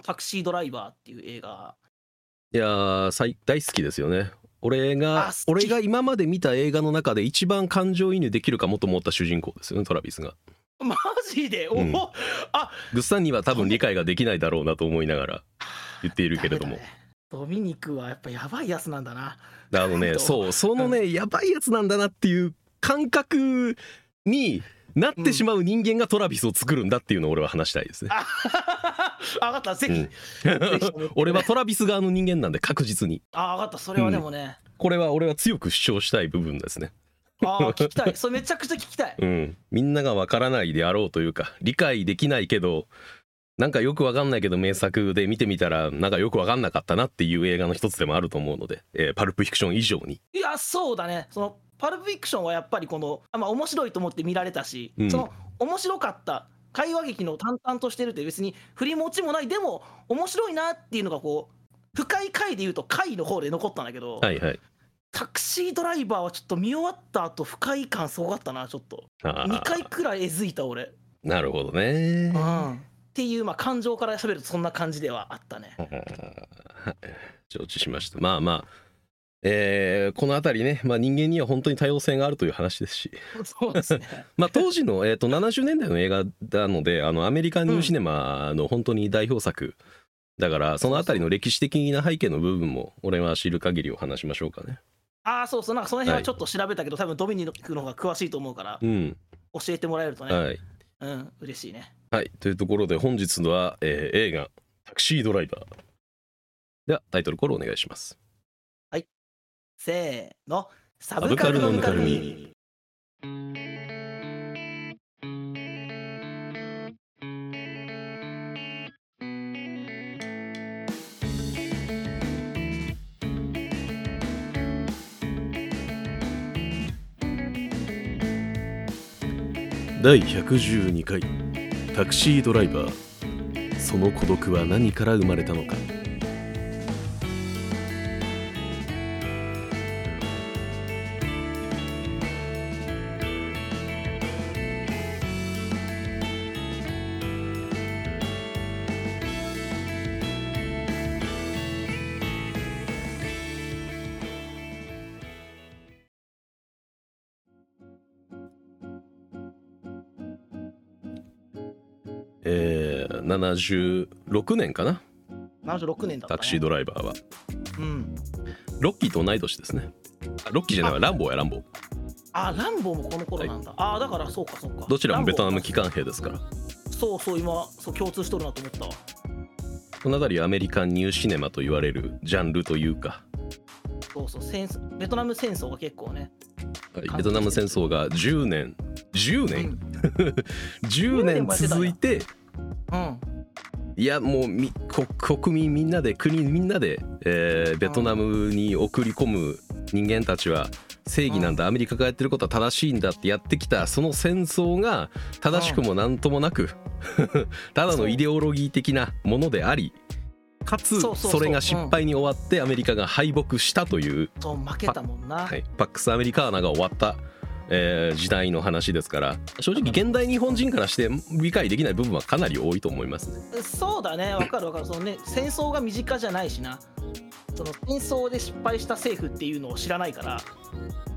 タクシードライバーっていう映画。いやー最大好きですよね。俺あが俺が今まで見た映画の中で一番感情移入できるかもと思った主人公ですよねトラビスが。マジで？おお、うんあグッさんには多分理解ができないだろうなと思いながら言っているけれども。ドミニクはやっぱやばいやつなんだな。あのね。そうそのねやばいやつなんだなっていう感覚になってしまう人間がトラビスを作るんだっていうのを俺は話したいですね、あ分かった。ぜひ、う ん俺はトラビス側の人間なんで確実に。あ分かった。それはでもね、これは俺は強く主張したい部分ですね。ああ聞きたい。それめちゃくちゃ聞きたい。うん、みんながわからないであろうというか理解できないけどなんかよくわかんないけど名作で見てみたらなんかよくわかんなかったなっていう映画の一つでもあると思うので、えーパルプフィクション以上に。いやそうだね。そのパルプフィクションはやっぱりこのあまあ面白いと思って見られたし、うん。その面白かった会話劇の淡々としてるって別に振り持ちもないでも面白いなっていうのがこう深い回で言うと回の方で残ったんだけど、はいはい。タクシードライバーはちょっと見終わった後不快感すごかったなちょっと。あ2回ーくらいえずいた俺、なるほどね。うん、っていうまあ感情から喋るとそんな感じではあったね。承知しました。まあまあえーこの辺りね、まあ、人間には本当に多様性があるという話ですし、そうですね。まあ、当時の、えー、と70年代の映画なのであのアメリカンニューシネマの本当に代表作。だからその辺りの歴史的な背景の部分も俺は知る限りを話しましょうかね。ああそうそう。なんかその辺はちょっと調べたけど、多分ドミニクの方が詳しいと思うからうん。教えてもらえるとね、はい。うん嬉しいね。はい、というところで本日は、えー映画「タクシードライバー」ではタイトルコールお願いします。せーの。サブカルのぬかるみ。第112回。タクシードライバー。その孤独は何から生まれたのか。76年かな。76年だね、タクシードライバーは。うん。ロッキーと同い年ですね。あロッキーじゃないわ。ランボーやランボー。あランボーもこの頃なんだ、ああだからそうかそうか。どちらもベトナム機関兵ですから。そうそう今そう共通しとるなと思ったわ。この辺りアメリカンニューシネマと言われるジャンルというか、そうそう戦争ベトナム戦争が結構ねはいベトナム戦争が10年。10う年、ん、10年続いてうん、いやもうみこ国民みんなで国みんなで、えーベトナムに送り込む人間たちは正義なんだ、アメリカがやってることは正しいんだってやってきたその戦争が正しくも何ともなく ただのイデオロギー的なものでありかつそれが失敗に終わってアメリカが敗北したという、そう負けたもんな、はい、パックス・アメリカーナが終わった、えー時代の話ですから正直現代日本人からして理解できない部分はかなり多いと思いますね。そうだね。わかるわかる。そのね戦争が身近じゃないしな。その戦争で失敗した政府っていうのを知らないから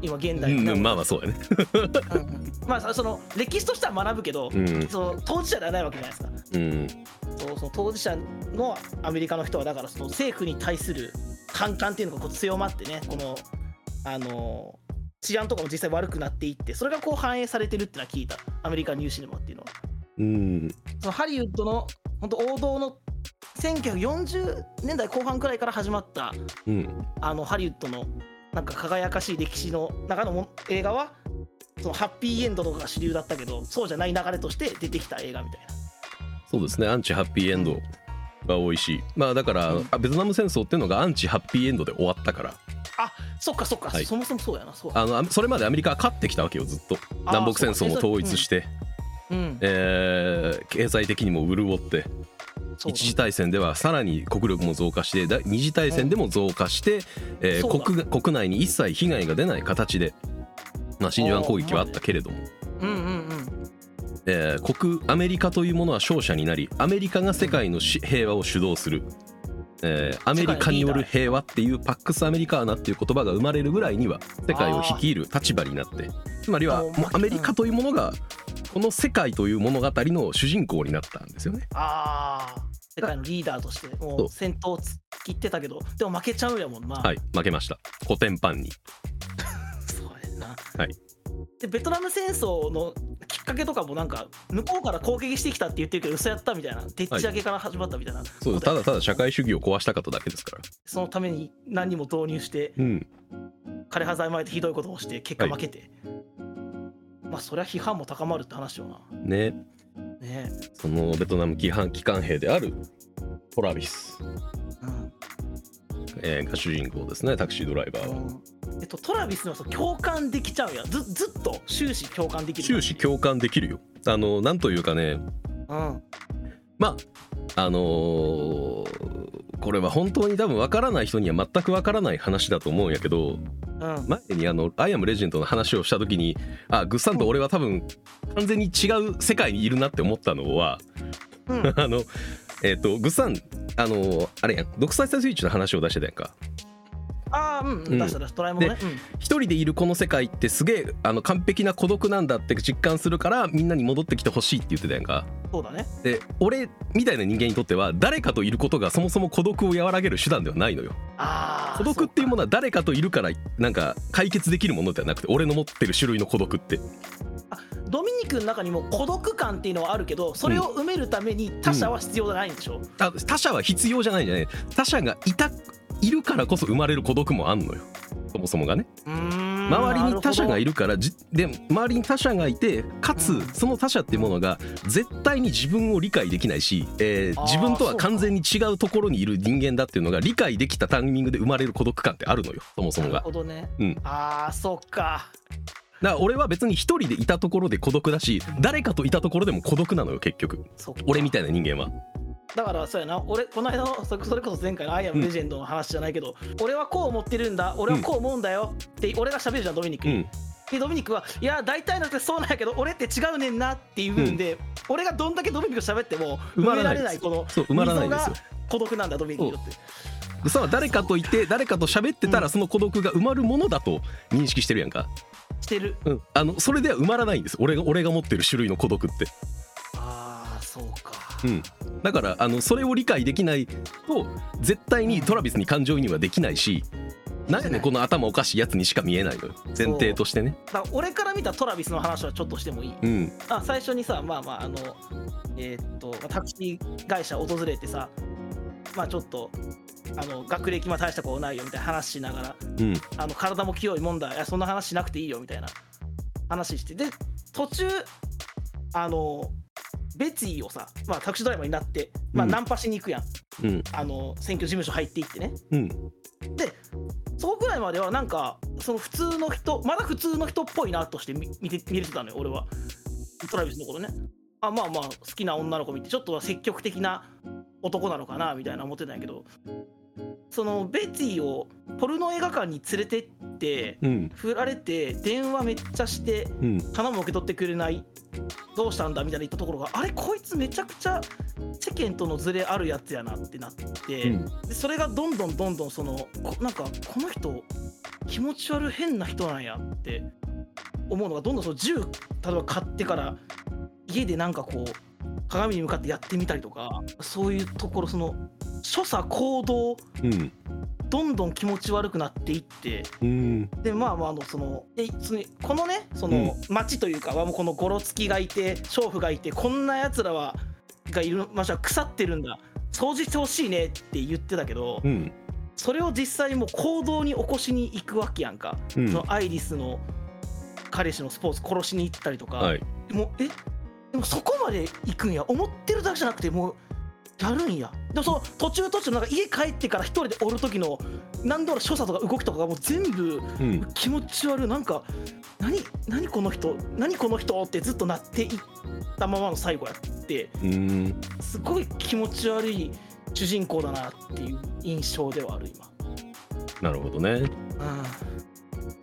今現代のね、うん、まあまあそうやね。うん。うんまあその歴史としては学ぶけど、うん。その当事者ではないわけじゃないですか。うん。そうその当事者のアメリカの人はだからその政府に対する反感っていうのがこう強まってねこのあの治安とかも実際悪くなっていってそれがこう反映されてるってのは聞いた。アメリカニューシネマっていうのは。うん。そのハリウッドの本当王道の1940年代後半くらいから始まったうん。あのハリウッドのなんか輝かしい歴史の中のも映画はそのハッピーエンドとかが主流だったけどそうじゃない流れとして出てきた映画みたいな。そうですね。アンチハッピーエンドが多いしまあだから、うん。あベトナム戦争っていうのがアンチハッピーエンドで終わったから。あそっかそっか、はい。そもそもそうやな。そう。あのあそれまでアメリカは勝ってきたわけよずっと。南北戦争も統一して、うん。えー経済的にも潤って。一次大戦ではさらに国力も増加してだ二次大戦でも増加して、えーそうだ国が国内に一切被害が出ない形で、まあ、真珠湾攻撃はあったけれども、うんうんうんえー国アメリカというものは勝者になりアメリカが世界のし平和を主導する、えーアメリカによる平和っていうパックス・アメリカーナっていう言葉が生まれるぐらいには世界を率いる立場になってつまりはもうアメリカというものがこの世界という物語の主人公になったんですよね。ああ世界のリーダーとしてもそう。う戦闘突きってたけどでも負けちゃうやもんな、はい負けました。コテンパンに。そうやんな。はいでベトナム戦争のきっかけとかもなんか向こうから攻撃してきたって言ってるけど嘘やったみたいなでっち上げから始まったみたいな、そうただただ社会主義を壊したかっただけですから。そのために何人も導入してうん。枯葉剤まいてひどいことをして結果負けて、まあそりゃ批判も高まるって話よな。ね。ね。そのベトナム機関機関兵であるトラビス、うん。えーが主人公ですねタクシードライバーは。えっと、トラビスの共感できちゃうやん。ずずっと終始共感できる。終始共感できるよ。あのなんというかね。うん。まああのーこれは本当に多分分からない人には全く分からない話だと思うんやけどうん。前にあの「アイアムレジェンド」の話をした時にあグッサンと俺は多分完全に違う世界にいるなって思ったのはうん。あのえっ、とグッサンあのあれやん。独裁者スイッチの話を出してたやんかああうん、うん出した出したドラえもんね、うん。一人でいるこの世界ってすげえあの完璧な孤独なんだって実感するからみんなに戻ってきてほしいって言ってたやんか。そうだね。で俺みたいな人間にとっては誰かといることがそもそも孤独を和らげる手段ではないのよ。ああ孤独っていうものは誰かといるからなんか解決できるものではなくて俺の持ってる種類の孤独って。ドミニクの中にも孤独感っていうのはあるけどそれを埋めるために他者は必要じゃないんでしょ、あ他者は必要じゃないんじゃない。他者がいたいるからこそ生まれる孤独もあんのよ。そもそもがね。周りに他者がいるるからじで周りに他者がいてかつうん。その他者っていうものが絶対に自分を理解できないし、えー自分とは完全に違うところにいる人間だっていうのが理解できたタイミングで生まれる孤独感ってあるのよ。そもそもなるがほどね、うん。ああそっか。だから俺は別に一人でいたところで孤独だし誰かといたところでも孤独なのよ結局。俺みたいな人間はだからそうやな。俺この間のそそれこそ前回の「アイアムレジェンド」の話じゃないけど、俺はこう思ってるんだ。俺はこう思うんだよって俺が喋るじゃんドミニク。に、うん。でドミニクはいや大体のってそうなんやけど俺って違うねんなっていう部分で、俺がどんだけドミニクと喋っても埋められないこの埋まらないんですよ。孤独なんだドミニクって。でさ誰かといて誰かと喋ってたらその孤独が埋まるものだと認識してるやんか、してる。うん、あのそれでは埋まらないんです。俺が俺が持ってる種類の孤独って。ああそうかうん、だからあのそれを理解できないと絶対にトラビスに感情移入はできないしなんやねんこの頭おかしいやつにしか見えないのよ。前提としてね。だから俺から見たトラビスの話はちょっとしてもいい。うん。あ最初にさまあまああのえーっとまあタクシー会社訪れてさまあちょっとあの学歴は大したことないよみたいな話しながらうん。あの体も清いもんだいやそんな話しなくていいよみたいな話してで途中あのベツィをさ、まあ、タクシードライバーになって、まあ、うん。ナンパしに行くやん、うん。あの選挙事務所入っていってね。うん。でそこぐらいまではなんかその普通の人まだ普通の人っぽいなとして見見て見れてたのよ俺は。トラビスのことね。あまあまあ好きな女の子見てちょっとは積極的な男なのかなみたいな思ってたんやけどそのベツィをポルノ映画館に連れてってうん。振られて電話めっちゃしてうん。頼む受け取ってくれない？どうしたんだみたいな言ったところがあれこいつめちゃくちゃ世間とのズレあるやつやなってなって、うん。でそれがどんどんどんどんそのこなんかこの人気持ち悪い変な人なんやって思うのがどんどんその銃例えば買ってから家でなんかこう鏡に向かってやってみたりとかそういうところその所作行動うん。どんどん気持ち悪くなっていってうん。でまあまああのそのでそのこのねその町というかはもうこのゴロツキがいて娼婦がいてこんなやつらはがいる場所は腐ってるんだ。掃除してほしいねって言ってたけどうん。それを実際にもう行動に起こしに行くわけやんか、うん。そのアイリスの彼氏のスポーツ殺しに行ったりとか、はい。もうえ？でもそこまで行くんや。思ってるだけじゃなくてもうやるんや。でもその途中途中なんか家帰ってから一人でおる時の何だろう所作とか動きとかがもう全部うん。気持ち悪い。なんか何何この人何この人ってずっとなっていったままの最後やってうん。すごい気持ち悪い主人公だなっていう印象ではある今。なるほどね。うん。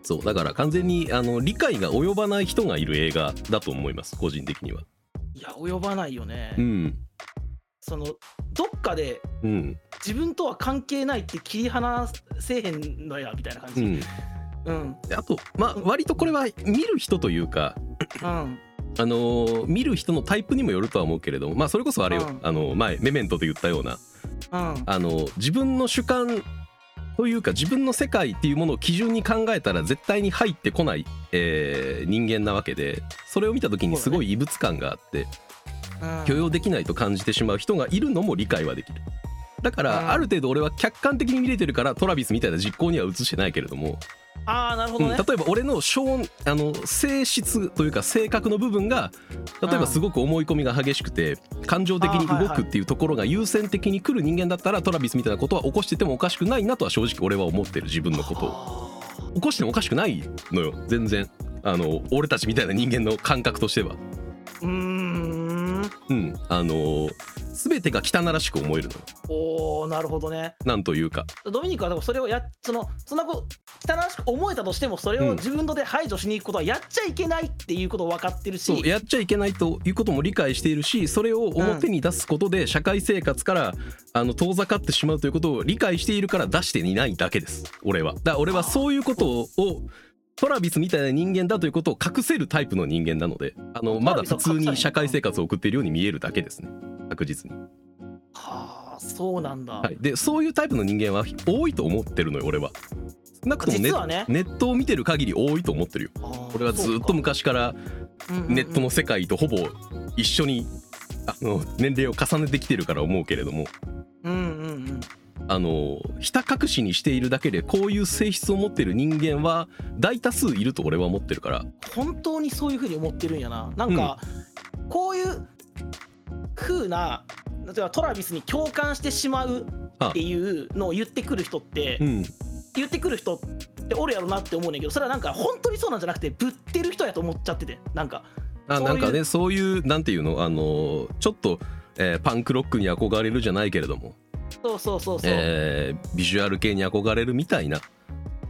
そうだから完全にあの理解が及ばない人がいる映画だと思います個人的にはいや及ばないよね、うん。そのどっかでうん。自分とは関係ないって切り離せへんのやみたいな感じ。うん。うん。であとまあ割とこれは見る人というかうん。あのー見る人のタイプにもよるとは思うけれどもまあそれこそあれよ、うん。あの前メメントで言ったような。うん。あの自分の主観というか自分の世界っていうものを基準に考えたら絶対に入ってこない、えー人間なわけでそれを見た時にすごい異物感があってうん。許容できないと感じてしまう人がいるのも理解はできる。だかうん。らある程度俺は客観的に見れてるからトラビスみたいな実行には移してないけれども、ああなるほうん、どね、例えば俺の性あの性質というか性格の部分が例えばすごく思い込みが激しくて感情的に動くっていうところが優先的に来る人間だったらトラビスみたいなことは起こしててもおかしくないなとは正直俺は思ってる自分のことを。を起こしてもおかしくないのよ全然。あの俺たちみたいな人間の感覚としては。うーんうん。あの全てが汚らしく思えるのよ。おーなるほどね。なんというか。ドミニクはでもそれをやそのそんなこと汚らしく思えたとしてもそれうん。を自分ので排除しに行くことはやっちゃいけないっていうことを分かってるし、そうやっちゃいけないということも理解しているしそれを表に出すことで社会生活からあの遠ざかってしまうということを理解しているから出していないだけです。俺は。だから俺はそういうことをトラビスみたいな人間だということを隠せるタイプの人間なのであのまだ普通に社会生活を送っているように見えるだけですね。確実に、はあそうなんだ、はい、でそういうタイプの人間は多いと思ってるのよ俺は。少なくともネね。ネットを見てる限り多いと思ってるよ。俺はずっと昔からネットの世界とほぼ一緒にあの年齢を重ねてきてるから思うけれども。うんうんうんあのひた隠しにしているだけでこういう性質を持ってる人間は大多数いると俺は思ってるから。本当にそういうふうに思ってるんやな。なんか、こういう風な例えばトラビスに共感してしまうっていうのを言ってくる人って、うん。言ってくる人っておるやろなって思うねんけどそれはなんか本当にそうなんじゃなくてぶってる人やと思っちゃってて。なんかあなんかねそういうなんていうの？あのちょっと、えーパンクロックに憧れるじゃないけれども、そうそうそうそう、えービジュアル系に憧れるみたいな、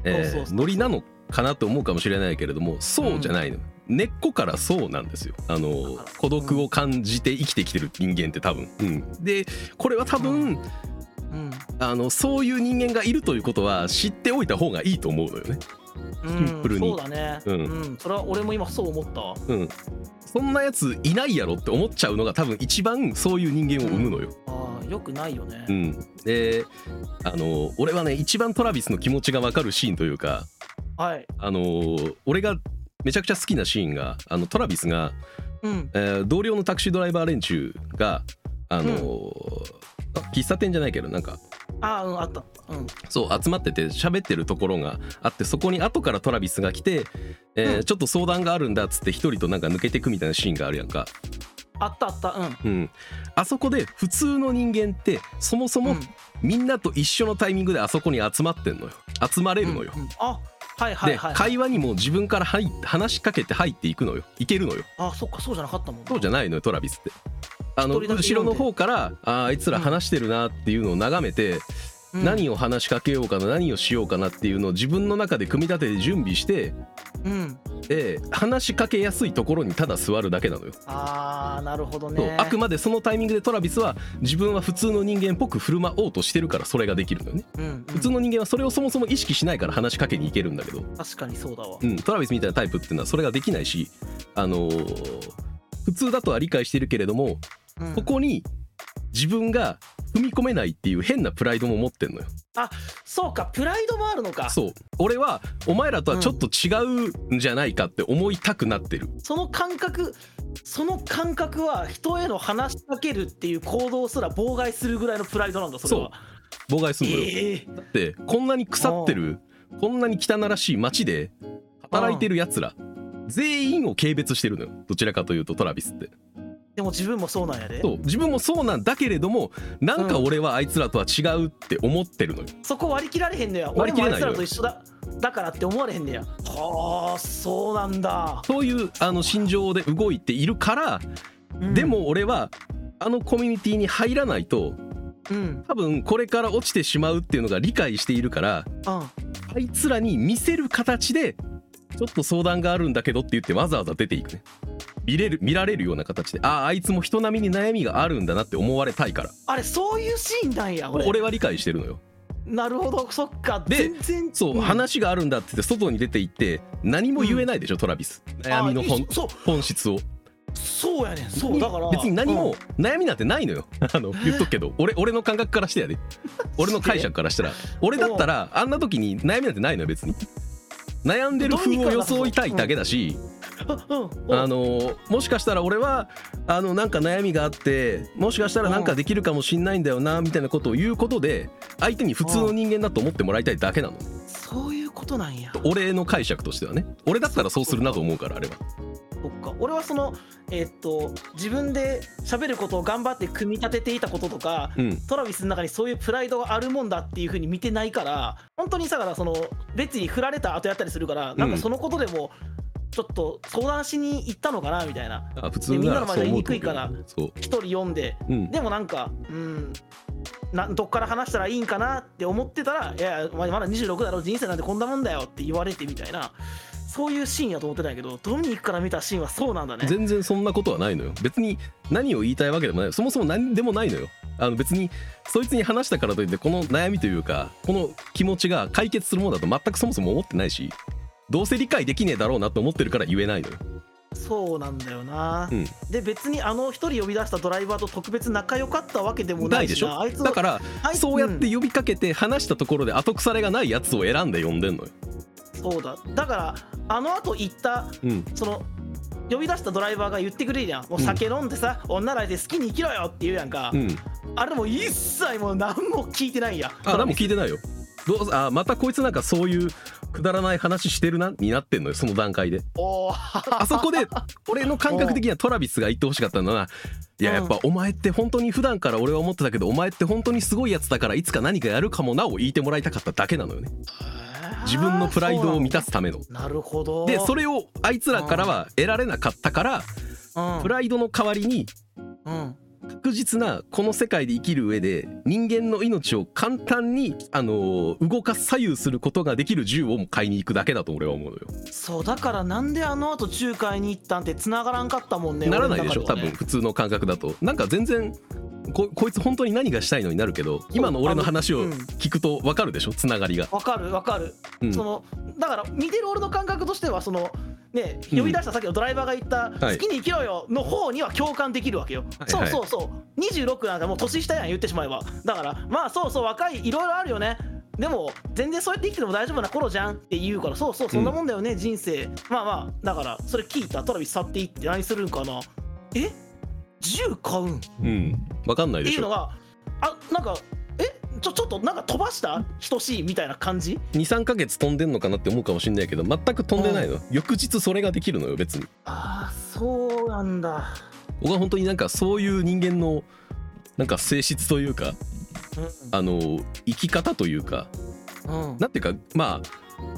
ノリなのかなと思うかもしれないけれどもそうじゃないの、根っこからそうなんですよ。あの孤独を感じて生きてきてる人間って多分、うん、でこれは多分、うん。あのそういう人間がいるということは知っておいた方がいいと思うのよね。うんシンプルに。そうだね。ううん。ん、それは俺も今そう思ったわ。うん、そんなやついないやろって思っちゃうのが多分一番そういう人間を生むのよ。あーよくないよね、うん、であの俺はね一番トラビスの気持ちが分かるシーンというかはい。あの俺がめちゃくちゃ好きなシーンがあのトラビスが、うん。えー同僚のタクシードライバー連中があの、喫茶店じゃないけどなんかああうんあった。うん。そう集まってて喋ってるところがあってそこに後からトラビスが来て、えーうん。ちょっと相談があるんだっつって一人となんか抜けてくみたいなシーンがあるやんか、あったあった。うん。うん、あそこで普通の人間ってそもそもうん。みんなと一緒のタイミングであそこに集まってんのよ。集まれるのよ、うんうん。あはいはいではい。会話にも自分から入話しかけて入っていくのよ。いけるのよ。あそっかそうじゃなかったもんそうじゃないのよトラビスってあの後ろの方からああいつら話してるなっていうのを眺めて、うん。何を話しかけようかな何をしようかなっていうのを自分の中で組み立てて準備してうん。で話しかけやすいところにただ座るだけなのよ、あーなるほどね。あくまでそのタイミングでトラビスは自分は普通の人間っぽく振る舞おうとしてるからそれができるのよね。うんうん。普通の人間はそれをそもそも意識しないから話しかけに行けるんだけど、確かにそうだわ。うん、トラビスみたいなタイプっていうのはそれができないしあのー普通だとは理解してるけれどもうん。ここに自分が踏み込めないっていう変なプライドも持ってんのよ。そうか。プライドもあるのか。そう。俺はお前らとはちょっと違うんじゃないかって思いたくなってる、その感覚その感覚は人への話しかけるっていう行動すら妨害するぐらいのプライドなんだそれは。妨害するのよ、ええ。だってこんなに腐ってるこんなに汚らしい街で働いてるやつら全員を軽蔑してるのよ。どちらかというとトラビスってでも自分もそうなんやで。そう自分もそうなんだけれどもなんか俺はあいつらとは違うって思ってるのよ。そこ割り切られへんのや。俺割り切れないあいつらと一緒だ。だからって思われへんねや。はあそうなんだ、そういうあの心情で動いているから、うん。でも俺はあのコミュニティに入らないとうん。多分これから落ちてしまうっていうのが理解しているからうん。あいつらに見せる形でちょっと相談があるんだけどって言ってわざわざ出ていくね。見れる見られるような形で。あああいつも人並みに悩みがあるんだなって思われたいから。あれそういうシーンなんや俺。俺は理解してるのよ。なるほど。そっか。で全然そう、ん。話があるんだって言って外に出て行って何も言えないでしょ、トラビス。悩みのあ本そう。本質を。そうやねん。そう。だから別に何も悩みなんてないのよ。あの言っとくけど。俺俺の感覚からしてやで。俺の解釈からしたら。俺だったらあんな時に悩みなんてないのよ別に悩んでる風を装いたいだけだしあのもしかしたら俺はあのなんか悩みがあってもしかしたらなんかできるかもしんないんだよなみたいなことを言うことで相手に普通の人間だと思ってもらいたいだけなの。そういうことなんや。俺の解釈としてはね。俺だったらそうするなと思うからあれは俺はそのえーっと自分で喋ることを頑張って組み立てていたこととかうん。トラビスの中にそういうプライドがあるもんだっていう風に見てないから本当にさからその別に振られた後やったりするからなんかそのことでもちょっと相談しに行ったのかなみたいな。あ普通ならそう思うと思うけどそう。一人読んでうん。でもなんかうんなどっから話したらいいんかなって思ってたら「いやまだ26だろ人生なんてこんなもんだよ」って言われてみたいなそういうシーンやと思ってたんやけどドミニクから見たシーンはそうなんだね。全然そんなことはないのよ。別に何を言いたいわけでもない。そもそも何でもないのよ。あの別にそいつに話したからといってこの悩みというかこの気持ちが解決するものだと全くそもそも思ってないしどうせ理解できねえだろうなと思ってるから言えないのよ。そうなんだよな、うん。で別にあの一人呼び出したドライバーと特別仲良かったわけでもなな。いいでしょ？だからそうやって呼びかけて話したところで後腐れがないやつを選んで呼んでんのよそうだ。だからあの後言ったうん。その呼び出したドライバーが言ってくれるやん。もう酒飲んでさ、女らいて好きに生きろよって言うやんか、うん。あれもう一切もう何も聞いてないん。やあ何も聞いてないよ。どうあまたこいつなんかそういうくだらない話してるなになってんのよその段階で。あそこで俺の感覚的にはトラビスが言ってほしかったのはいややっぱお前って本当に普段から俺は思ってたけどお前って本当にすごいやつだからいつか何かやるかもなを言いてもらいたかっただけなのよね自分のプライドを満たすための。なるほど。でそれをあいつらからは得られなかったからうん。プライドの代わりにうん。確実なこの世界で生きる上で人間の命を簡単にあの動かす左右することができる銃を買いに行くだけだと俺は思うのよ。そうだからなんであの後仲介に行ったんって繋がらんかったもんねならないでしょね。分普通の感覚だと。なんか全然ここいつ本当に何がしたいのになるけど今の俺の話を聞くと分かるでしょ？つながりが、わかるわかる、うん。そのだから見てる俺の感覚としてはそのねうん。呼び出したさっきのドライバーが言った「はい。好きに生きろよ」の方には共感できるわけよ、はい。そうそうそう。26なんかもう年下やん言ってしまえば。だからまあそうそう若いいろいろあるよね。でも全然そうやって生きてても大丈夫な頃じゃんって言うからそうそうそんなもんだよね、人生。まあまあだからそれ聞いた？トラビス去っていって何するんかな？え？銃買うん。うん。分かんないでしょ。っていうのがあなんかえ？ちょちょっとなんか飛ばした？等しい？みたいな感じ？23ヶ月飛んでんのかなって思うかもしんないけど全く飛んでないの。翌日それができるのよ別に。ああそうなんだ。僕は本当になんかそういう人間のなんか性質というかあの生き方というかうん、うん、なんていうかまあ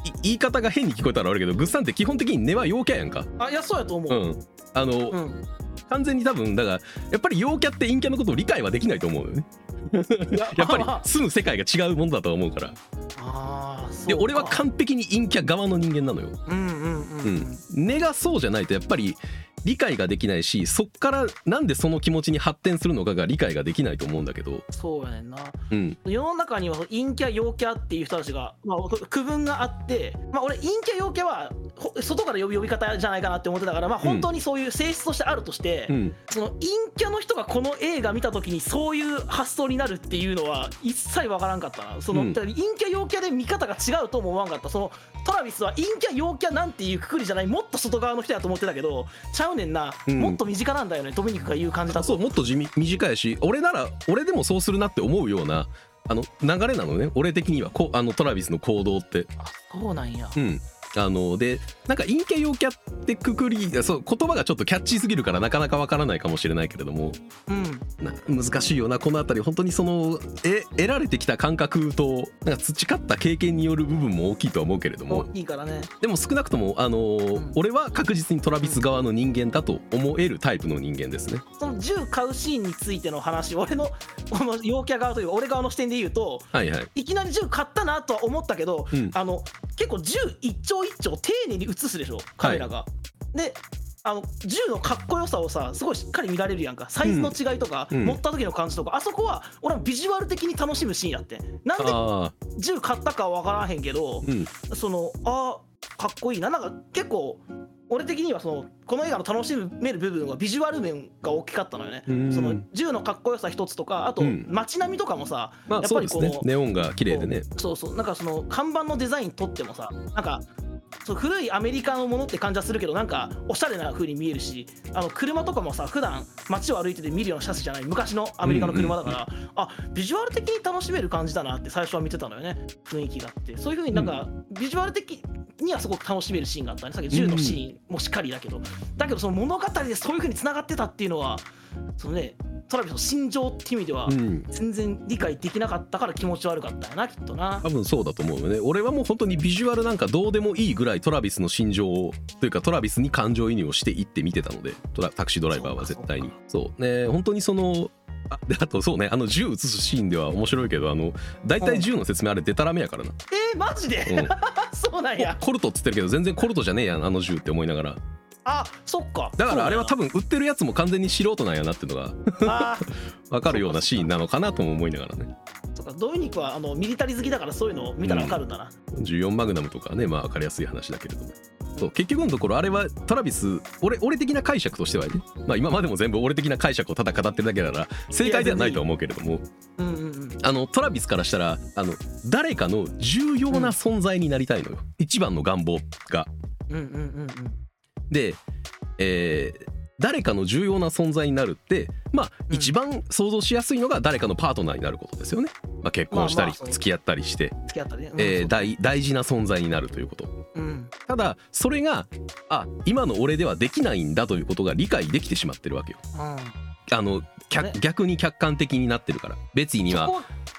い言い方が変に聞こえたら悪いけどグッサンって基本的に根は陽キャやんか。あいやそうやと思う、うん。あの、うん完全に多分だからやっぱり陽キャって陰キャのことを理解はできないと思うのよね。いややっぱりまあ住む世界が違うものだと思うから。で俺は完璧に陰キャ側の人間なのよ。うんうんうん、うん。根がそうじゃないとやっぱり理解ができないしそっからなんでその気持ちに発展するのかが理解ができないと思うんだけど。そうやねんな。うん。世の中には陰キャ陽キャっていう人たちが、まあ、区分があって、まあ、俺陰キャ陽キャはほ外から呼び呼び方じゃないかなって思ってたから、まあ、本当にそういう性質としてあるとして、うん。その陰キャの人がこの映画見た時にそういう発想になるっていうのは一切わからんかったな。その、うん。陰キャ陽キャで見方が違うとも思わんかった。そのトラビスは陰キャ陽キャなんていうくくりじゃないもっと外側の人やと思ってたけどちゃうねんな、うん。もっと身近なんだよね。ドミニクが言う感じだと。そうもっと地味短いし俺なら俺でもそうするなって思うようなあの流れなのね。俺的には。こあのトラビスの行動って。あそうなんや。うんあのでなんか陰キャ陽キャってくくりそう言葉がちょっとキャッチーすぎるからなかなかわからないかもしれないけれども。うん。な難しいよなこの辺り本当にそのえ得られてきた感覚となんか培った経験による部分も大きいとは思うけれども。いいからね。でも少なくともあのーん。俺は確実にトラビス側の人間だと思えるタイプの人間ですね。その銃買うシーンについての話俺の この陽キャ側というか俺側の視点で言うとはいはい。いきなり銃買ったなとは思ったけど、うん。あの結構銃一丁一丁丁寧に映すでしょカメラが。であの銃のかっこよさをさすごいしっかり見られるやんか。サイズの違いとか、うん。持った時の感じとか。あそこは俺はビジュアル的に楽しむシーンやってなんでああ銃買ったかは分からへんけどうん。そのあーかっこいいな。なんか結構俺的にはそのこの映画の楽しめる部分はビジュアル面が大きかったのよね。うん。その銃のかっこよさ一つとかあとうん。街並みとかもさ、まあやっぱりこのそうですね。ネオンが綺麗でね。そうそう。なんかその看板のデザインとってもさなんかそう古いアメリカのものって感じはするけどなんかおしゃれな風に見えるしあの車とかもさ普段街を歩いてて見るようなシャツじゃない昔のアメリカの車だから、あビジュアル的に楽しめる感じだなって最初は見てたのよね雰囲気があって。そういう風になんか、ビジュアル的にはすごく楽しめるシーンがあったね。さっき銃のシーンもしっかりだけど、だけどその物語でそういう風に繋がってたっていうのはそのねトラビスの心情って意味では、うん。全然理解できなかったから気持ち悪かったよなきっとな。多分そうだと思うよね。俺はもう本当にビジュアルなんかどうでもいいぐらいトラビスの心情をというかトラビスに感情移入をしていって見てたのでトラタクシードライバーは絶対に。そう。ね本当にそのあであとそうねあの銃撃つシーンでは面白いけどあの大体銃の説明あれデタラメやからな、えー、マジで、うん。そうなんや。コルトっつってるけど全然コルトじゃねえやんあの銃って思いながらあそっか。だからあれは多分分売ってるやつも完全に素人なんやなっていうのがあ分 かるようなシーンなのかなとも思いながらねーそっか。ドミニクはあのミリタリー好きだからそういうのを見たらわかるんだな、14マグナムとかはねまあ分かりやすい話だけれども。そう結局のところあれはトラビス俺俺的な解釈としてはね、まあ、今までも全部俺的な解釈をただ語ってるだけなら正解ではないとは思うけれども。うんうんうん。あのトラビスからしたらあの誰かの重要な存在になりたいのよ、一番の願望が。うんうんうんで、えー誰かの重要な存在になるってまあうん一番想像しやすいのが誰かのパートナーになることですよね。まあ、結婚したり付き合ったりして、え大大事な存在になるということ。うんただそれがあ今の俺ではできないんだということが理解できてしまってるわけよ。あの逆に客観的になってるから。別には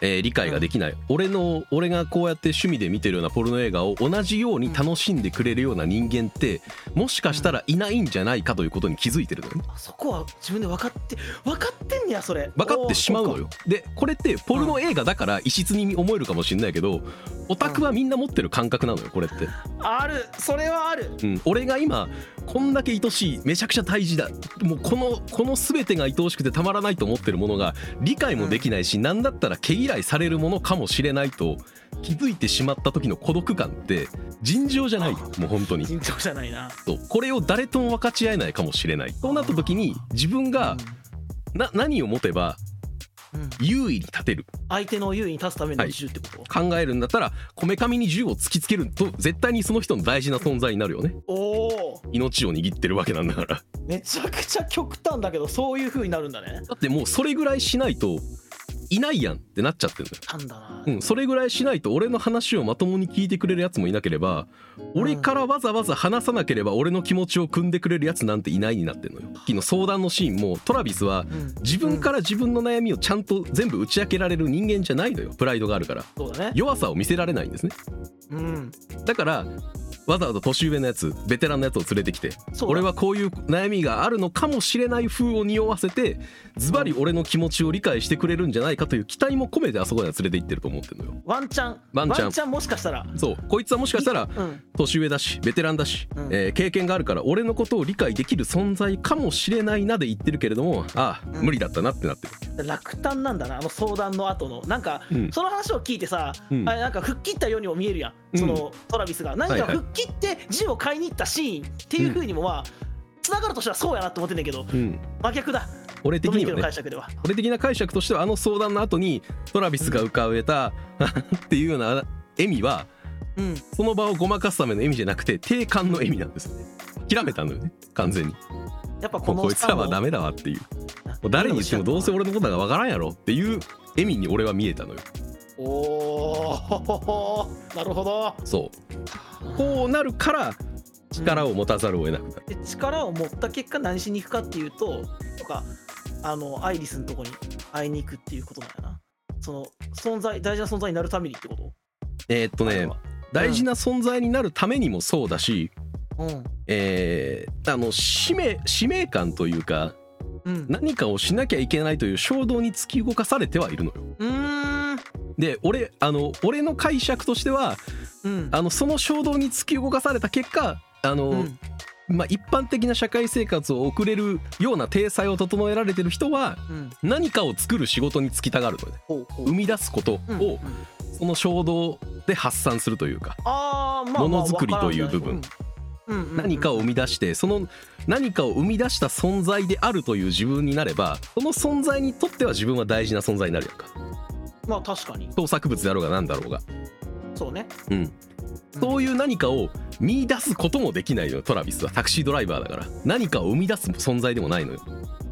えー理解ができない、俺の俺がこうやって趣味で見てるようなポルノ映画を同じように楽しんでくれるような人間ってもしかしたらいないんじゃないかということに気づいてるのよね。あそこは自分で分かって分かってんねやそれ。分かってしまうのよ。でこれってポルノ映画だから異質に思えるかもしれないけどオタクはみんな持ってる感覚なのよこれって、ある。それはある。うん、俺が今こんだけ愛しいめちゃくちゃ大事だ。もうこのこの全てが愛おしくてたまらないと思ってるものが理解もできないし、なんだったら毛嫌いされるものかもしれないと気づいてしまった時の孤独感って尋常じゃないもう本当に。尋常じゃないな。そう。これを誰とも分かち合えないかもしれない。そうなった時に自分がな何を持てば優位に立てる。相手の優位に立つためのはい。銃ってこと、考えるんだったらこめかみに銃を突きつけると絶対にその人の大事な存在になるよね。おお命を握ってるわけなんだから。めちゃくちゃ極端だけどそういう風になるんだね。だってもうそれぐらいしないといないやんってなっちゃってるんだようん、それぐらいしないと俺の話をまともに聞いてくれるやつもいなければ俺からわざわざ話さなければ俺の気持ちを汲んでくれるやつなんていないになってんのよ。昨日相談のシーンもトラビスはうん。自分から自分の悩みをちゃんと全部打ち明けられる人間じゃないのよ。プライドがあるから。ね。弱さを見せられないんですね。うん。だからわざわざ年上のやつベテランのやつを連れてきて俺はこういう悩みがあるのかもしれない風を匂わせてズバリ俺の気持ちを理解してくれるんじゃないかという期待も込めてあそこには連れて行ってると思ってるのよ。ワンチャン。ワンチャン。もしかしたら。そう。こいつはもしかしたらうん。年上だしベテランだし、うん。えー経験があるから俺のことを理解できる存在かもしれないなで言ってるけれどもああ、うん。無理だったなってなってる。落胆なんだなあの相談の後の。なんか、うん。その話を聞いてさ、うん。あれなんか吹っ切ったようにも見えるやんそのトラビスが何か吹っ切って銃を買いに行ったシーンっていうふうにもまあつながるとしたらそうやなって思ってんだけどうん。真逆だ。俺的にはね。解釈では、俺的な解釈としてはあの相談の後にトラビスが浮かべた、っていうような笑みはうん、その場をごまかすための笑みじゃなくて定感の笑みなんですよね。諦めたのよね完全に。やっぱこのこいつらはダメだわっていう。もう誰に言ってもどうせ俺のことがわからんやろっていう笑みに俺は見えたのよおー。なるほど。そう。こうなるから力を持たざるを得なくなる、で力を持った結果何しに行くかっていうととかあのアイリスのとこに会いに行くっていうことだよな。その存在大事な存在になるためにってこと？えーっとね大事な存在になるためにもそうだし、うん。えーあの使命使命感というかうん。何かをしなきゃいけないという衝動に突き動かされてはいるのよ。うーんで俺あの俺の解釈としてはうん。あのその衝動に突き動かされた結果あの、うん。まあ、一般的な社会生活を送れるような体裁を整えられてる人はうん。何かを作る仕事に就きたがるのね生み出すことをうん。うんその衝動で発散するというかものづくりという部分。何かを生み出してその何かを生み出した存在であるという自分になればその存在にとっては自分は大事な存在になるやんかまあ確かに。創作物であろうが何だろうが。そうね。うん。そういう何かを見出すこともできないのよトラビスは。タクシードライバーだから。何かを生み出す存在でもないのよ。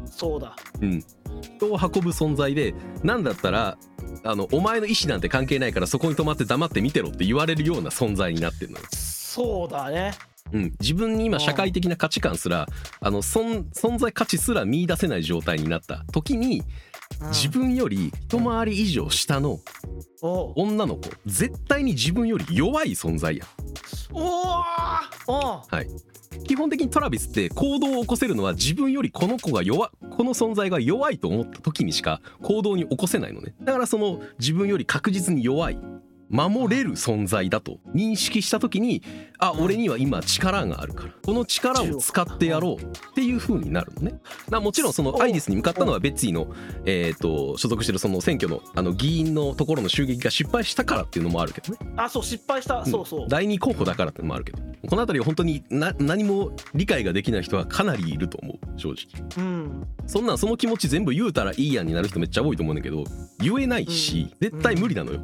そうだ。うん。人を運ぶ存在で何だったらあのお前の意思なんて関係ないからそこに止まって黙って見てろって言われるような存在になってるのよ。そうだね。うん、自分に今社会的な価値観すらあの存存在価値すら見出せない状態になった時にうん自分より一回り以上下の女の子絶対に自分より弱い存在や。おー。おう基本的にトラビスって行動を起こせるのは自分よりこの子が弱この存在が弱いと思った時にしか行動に起こせないのね。だからその自分より確実に弱い守れる存在だと認識した時にあ俺には今力があるからこの力を使ってやろうっていう風になるのね。なもちろんそのアイリスに向かったのはベッツィの、えー、と所属してるその選挙のあの議員のところの襲撃が失敗したからっていうのもあるけどね。あそう失敗した、そうそう。第二候補だからってのもあるけど。この辺りは本当にな何も理解ができない人はかなりいると思う。正直。うん。そんなんその気持ち全部言うたらいいやんになる人めっちゃ多いと思うんだけど言えないし、うん。絶対無理なのよ、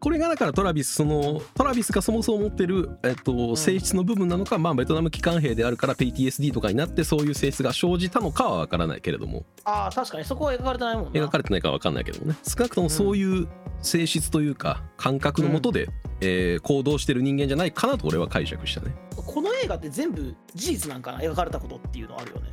これがだからトラビスそのトラビスがそもそも持ってる、えっと、性質の部分なのか、まあベトナム機関兵であるから PTSD とかになってそういう性質が生じたのかは分からないけれども。ああ確かに。そこは描かれてないもんな。描かれてないかは分かんないけどもね。少なくともそういう性質というか感覚のもとで、えー行動してる人間じゃないかなと俺は解釈したね。この映画って全部事実なんかな？描かれたことっていうのあるよね。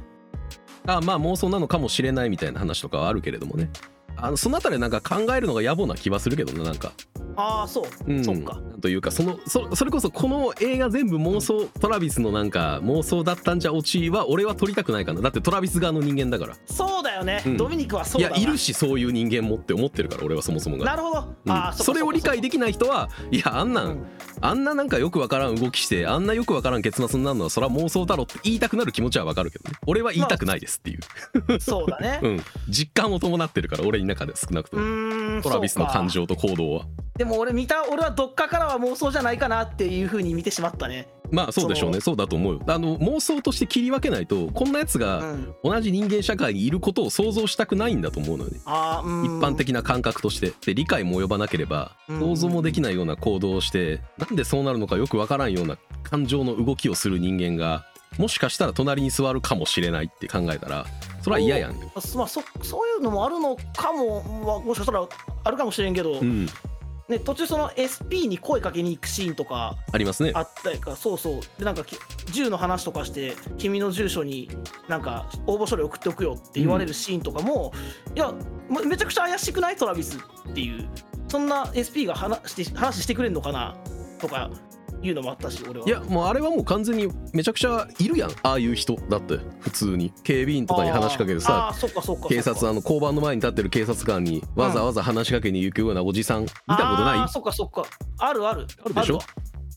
あまあ妄想なのかもしれないみたいな話とかはあるけれどもねあのそのあたりなんか考えるのが野暮な気はするけどねなんか。ああそう、うん、そっか。というかそのそそれこそこの映画全部妄想トラビスのなんか妄想だったんじゃオチは俺は撮りたくないかな。だってトラビス側の人間だから。そうだよね、うん。ドミニクはそうだわいやいるしそういう人間もって思ってるから俺はそもそもが。なるほど、うん。ああそれを理解できない人はいやあんなん、うん。あんななんかよくわからん動きしてあんなよくわからん結末になるのはそれは妄想だろって言いたくなる気持ちはわかるけどね。俺は言いたくないですっていう、そうだね。うん、実感を伴ってるから俺の中で少なくとうもトラビスの感情と行動は。でも俺見た俺はどっかからは妄想じゃないかなっていう風に見てしまったね。まあそうでしょうね。そうだと思うよ。あの妄想として切り分けないとこんなやつうがん。同じ人間社会にいることを想像したくないんだと思うのよね。うん。一般的な感覚として。で理解も及ばなければうん。想像もできないような行動をしてなんでそうなるのかよくわからんような感情の動きをする人間がもしかしたら隣に座るかもしれないって考えたらそれは嫌やん。よ。まあそそういうのもあるのかも、まあ、もしかしたらあるかもしれんけど、うん、ね、途中その SP に声かけに行くシーンとかありますね。あったりか。そうそう。でなんかき銃の話とかして君の住所になんか応募書類送っておくよって言われるシーンとかも、いやめめちゃくちゃ怪しくない？トラビスっていう。そんな SP が話して話してくれんのかな？とかいうのもあったし俺は。いやもうあれはもう完全にめちゃくちゃいるやんああいう人だって普通に。警備員とかに話しかけてあさーそっかそっかそっか。警察あの交番の前に立ってる警察官にわざわざ話しかけに行くようなおじさん見たことない？あーそっかそっか。あるある。あるでしょ？わ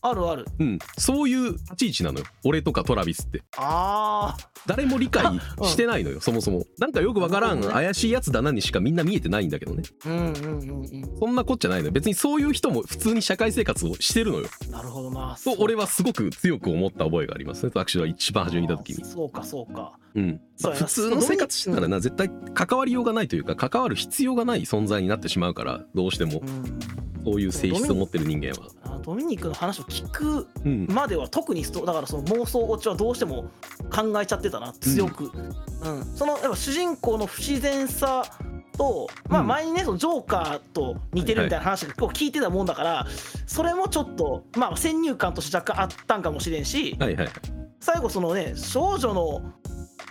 あるある。うん、そういう立ち位置なのよ。俺とかトラビスって。あ誰も理解してないのよ、そもそも。なんかよくわからん怪しいやつだなにしかみんな見えてないんだけどね。あうんうんうんうん。そんなこっちゃないのよ。別にそういう人も普通に社会生活をしてるのよ。なるほどな。と俺はすごく強く思った覚えがありますね。私は一番初めに見た時に。そうかそうか。うん。まあ普通の生活してたらな絶対関わりようがないというか関わる必要がない存在になってしまうからどうしても。うん。そういう性質を持ってる人間は。あドミニクの話を聞くうんまでは特にストだからその妄想落ちはどうしても考えちゃってたな強く、うん。そのやっぱ主人公の不自然さと、まあ、うん前にねそのジョーカーと似てるみたいな話を聞いてたもんだから、それもちょっとまあ先入観として若干あったんかもしれんしはいはい最後そのね少女の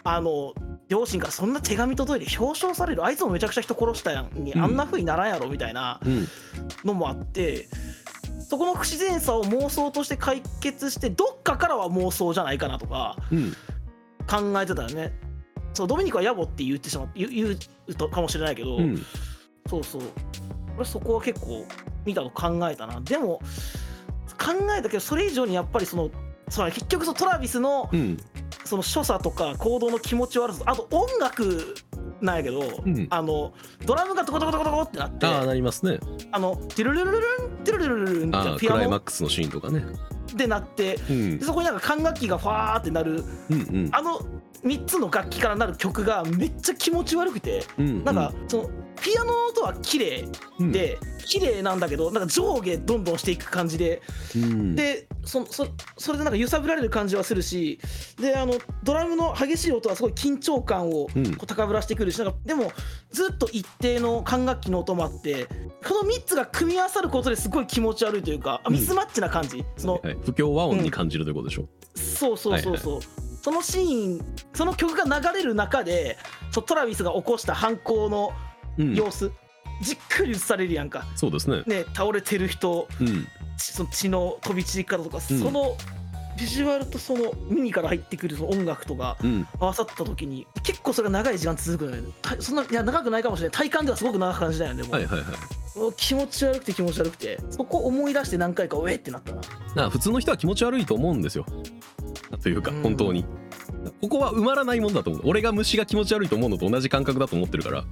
あの両親からそんな手紙届いて表彰されるあいつもめちゃくちゃ人殺したやんにうん。あんな風にならんやろみたいなうん。のもあってそこの不自然さを妄想として解決してどっかからは妄想じゃないかなとかうん。考えてたよね。そうドミニクは野暮って言ってしまう言う言うとかもしれないけど、うん。そうそう。俺そこは結構見たと考えたな。でも考えたけどそれ以上にやっぱりそのそ結局そのトラビスのうん。その所作とか行動の気持ち悪さあと音楽なんやけど、うん。あのドラムがドコドコドコドコってなってあああなりますね。のティルルルルルンティルルルルルンああクライマってピアノ。ックスのシーンとかね。でなってうん。でそこになんか管楽器がファーってなるうんうん。あの3つの楽器からなる曲がめっちゃ気持ち悪くてうん。なんかそのピアノの音は綺麗うん。で綺麗なんだけどなんか上下どんどんしていく感じでうん。でそそそれでなんか揺さぶられる感じはするしであのドラムの激しい音はすごい緊張感をこうん。う高ぶらしてくるしなんかでもずっと一定の管楽器の音もあってこの3つが組み合わさることですごい気持ち悪いというかあミスマッチな感じ、そのはい、不協和音に感じるということでしょ、そうそうそうそう、そのシーンその曲が流れる中でそうトラビスが起こした犯行のうん、様子、じっくり映されるやんか。そうですね。ね倒れてる人。うん。ちその血の飛び散り方とか、うん。そのビジュアルとその耳から入ってくるその音楽とかうん。合わさった時に結構それが長い時間続くのよね。たそんないや長くないかもしれない。体感ではすごく長く感じたよねもう,、はいはいはい。気持ち悪くて気持ち悪くて。そこ思い出して何回かおえってなったな。な普通の人は気持ち悪いと思うんですよ。というかうん。本当に。ここは埋まらないもんだと思う。俺が虫が気持ち悪いと思うのと同じ感覚だと思ってるから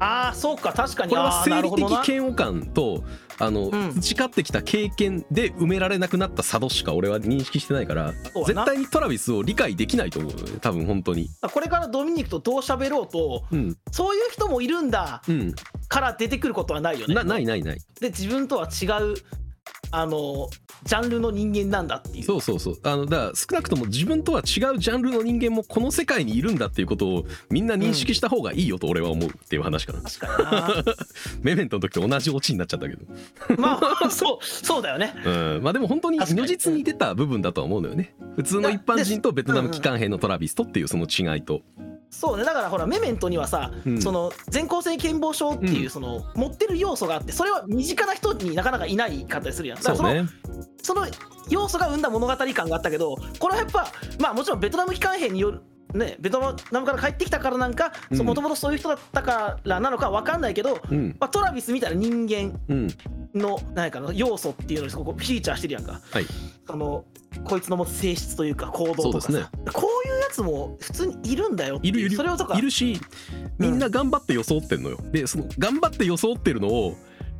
あーそうか確かに。これは生理的嫌悪感とあの、うん。培ってきた経験で埋められなくなった佐渡しか俺は認識してないから絶対にトラビスを理解できないと思うのね多分本当に。これからドミニクとどう喋ろうとうん。そういう人もいるんだうん。から出てくることはないよね。なないないない。で自分とは違うあのジャンルの人間なんだっていう。そうそうそう。あのだから少なくとも自分とは違うジャンルの人間もこの世界にいるんだっていうことをみんな認識した方がいいよと俺は思うっていう話かな、確かにな。メメントの時と同じオチになっちゃったけど。まあそうそうだよね。うん。まあでも本当に如実に出た部分だとは思うのよね。普通の一般人とベトナム機関兵のトラビスとっていうその違いと。そうね。だからほらメメントにはさ、うん。その全校性健忘症っていううん。その持ってる要素があってそれは身近な人になかなかいないかったりするやん。だからそうね。そのその要素が生んだ物語感があったけどこれはやっぱまあもちろんベトナム機関兵によるねベトナムから帰ってきたからなんかうん。もともとそういう人だったからなのか分かんないけど、うん。まあ、トラビスみたいな人間うん。の何やかな要素っていうのにそこフィーチャーしてるやんか。はい。そのこいつの持つ性質というか行動とかさ、そうですこういうやつも普通にいるんだよいるいる。それをとか。いるしみんな頑張って装ってんのよ。でその頑張って装ってるのを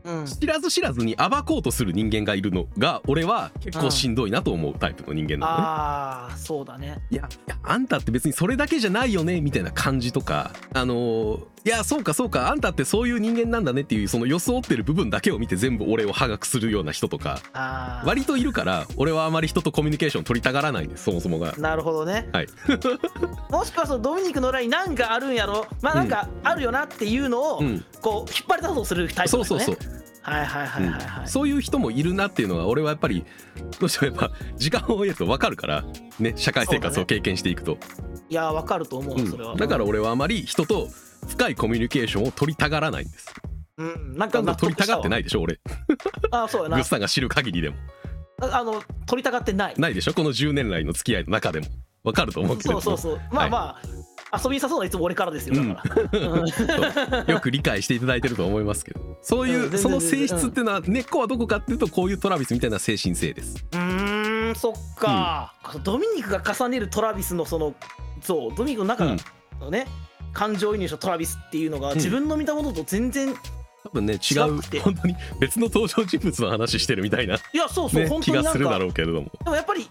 うん。知らず知らずに暴こうとする人間がいるのが俺は結構しんどいなと思うタイプの人間なのね。ああそうだね。いやあんたって別にそれだけじゃないよねみたいな感じとかあのーいやそうかそうかあんたってそういう人間なんだねっていうその装ってる部分だけを見て全部俺を破学するような人とか割といるから俺はあまり人とコミュニケーション取りたがらないんですそもそもが。なるほどね。はい。もしくはそのドミニクの裏に何かあるんやろ？まあなんかあるよなっていうのをうん。こう引っ張り出そうとするタイプだよね。そうそうそう、はいはいはいはいはい、うん。そういう人もいるなっていうのは俺はやっぱりどうしてもやっぱ時間を追えると分かるからね社会生活を経験していくと、いやわかると思う、うん。それは。だから俺はあまり人と深いコミュニケーションを取りたがらないんです。うんなんか取りたがってないでしょ俺。あーそうやな。グッさんが知る限りでも。ああの取りたがってない。ないでしょ？この10年来の付き合いの中でも。分かると思うけれども。そうそうそう。まあまあ、遊びに誘うのはいつも俺からですよ。だから、うんそうよく理解していただいてると思いますけど。そういう、その性質っていうのは根っこはどこかっていうとこういうトラビスみたいな精神性です。うーんそっか、ドミニクが重ねるトラビスのその像ドミニクの中のね、感情移入したトラビスっていうのがん。自分の見たものと全然、多分ね違う本当に別の登場人物の話してるみたいな、いやそうそう、ね、本気がするだろうけれども。でもやっぱり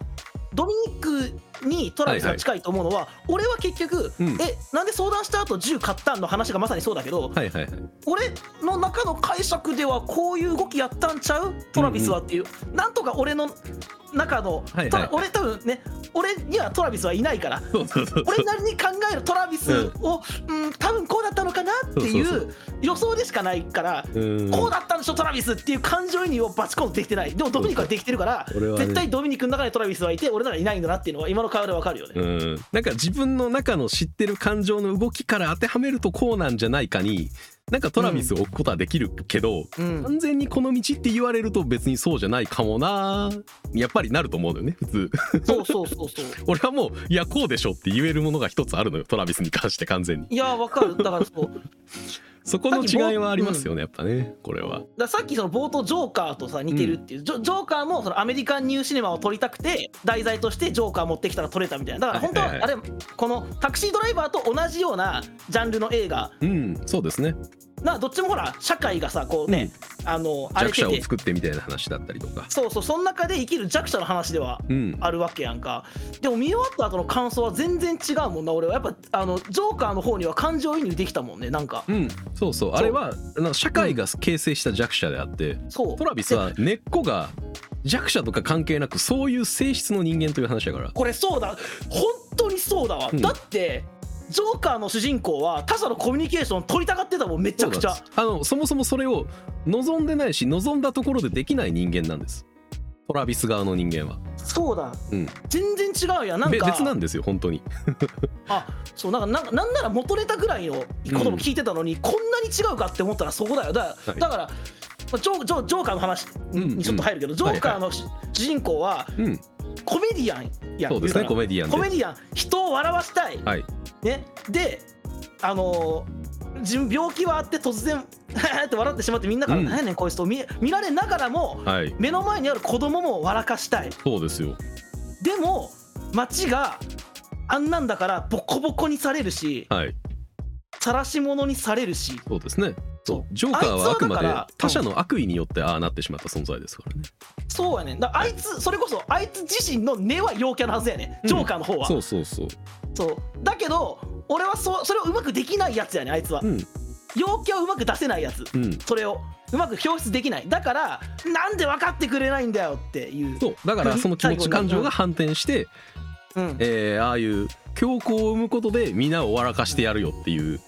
ドミニクにトラビスが近いと思うのは、俺は結局、うん。えなんで相談した後銃買ったんの話がまさにそうだけど、はいはいはい。俺の中の解釈ではこういう動きやったんちゃう？トラビスはっていう、なんとか俺の中の、はいはい。俺多分ね俺にはトラビスはいないから俺なりに考えるトラビスを、うん。多分こうだったのかなっていそう予想でしかないから、うん。こうだったんでしょトラビスっていう感情移入をバチコンとできてない。でもドミニクはできてるから、絶対ドミニクの中にトラビスはいて俺ならいないんだなっていうのは今のの顔でわかるよね、うん。なんか自分の中の知ってる感情の動きから当てはめるとこうなんじゃないかになんかトラビスを置くことはできるけど、うん。完全にこの道って言われると別にそうじゃないかもなやっぱりなると思うのよね普通。そうそうそうそう。俺はもういやこうでしょって言えるものが一つあるのよトラビスに関して完全に。いやわかる。だからそう。そこの違いはありますよね、やっぱねこれは。ださっきその冒頭ジョーカーとさ似てるっていう、ジョジョーカーもそのアメリカンニューシネマを撮りたくて題材としてジョーカー持ってきたら撮れたみたいな。だから本当はあれこのタクシードライバーと同じようなジャンルの映画。うんそうですねなどっちもほら社会がさこうね、あの荒れてて。弱者を作ってみたいな話だったりとか。そうそうその中で生きる弱者の話ではうん。あるわけやんか。でも見終わった後の感想は全然違うもんな俺は。やっぱあのジョーカーの方には感情移入できたもんねなんか。うん。そうそう。あれはあの社会が形成した弱者であって、そう。トラビスは根っこが弱者とか関係なくそういう性質の人間という話だから。これそうだ。本当にそうだわ、うん。だってジョーカーの主人公は他者のコミュニケーション取りたがってたもんめちゃくちゃ。あのそもそもそれを望んでないし望んだところでできない人間なんです。トラビス側の人間は、そうだ。うん、全然違うやん。なんべか。別なんですよ本当に。あそうなんかなんかなんなら元ネタぐらいのことも聞いてたのに、こんなに違うかって思ったらそこだよ。だ,、はい。だからまあジョージョージョーカーの話にちょっと入るけど、ジョーカーの主主人公はうんコメディアンや。んそうですねコメディアンでコメディアン。人を笑わしたい、はいね、であのー自分病気はあって突然 って笑ってしまってみんなから「うん。何やねんこいつ」と見見られながらもはい。目の前にある子供も笑かしたい。そうですよ。でも街があんなんだからボコボコにされるしはい。晒し者にされるし。そうですねそう。ジョーカーはあくまで他者の悪意によってああなってしまった存在ですからね、そうやねん。だあいつそれこそあいつ自身の根は陽キャのはずやねん。ジョーカーの方は、そうそうそう。そう。だけど俺はそそれをうまくできないやつやねんあいつは、うん。陽キャをうまく出せないやつ。うん。それを。うまく表出できない。だからなんで分かってくれないんだよっていう。そう。だからその気持ち感情が反転して、うん、えーああいう強行を生むことで皆を笑かしてやるよっていう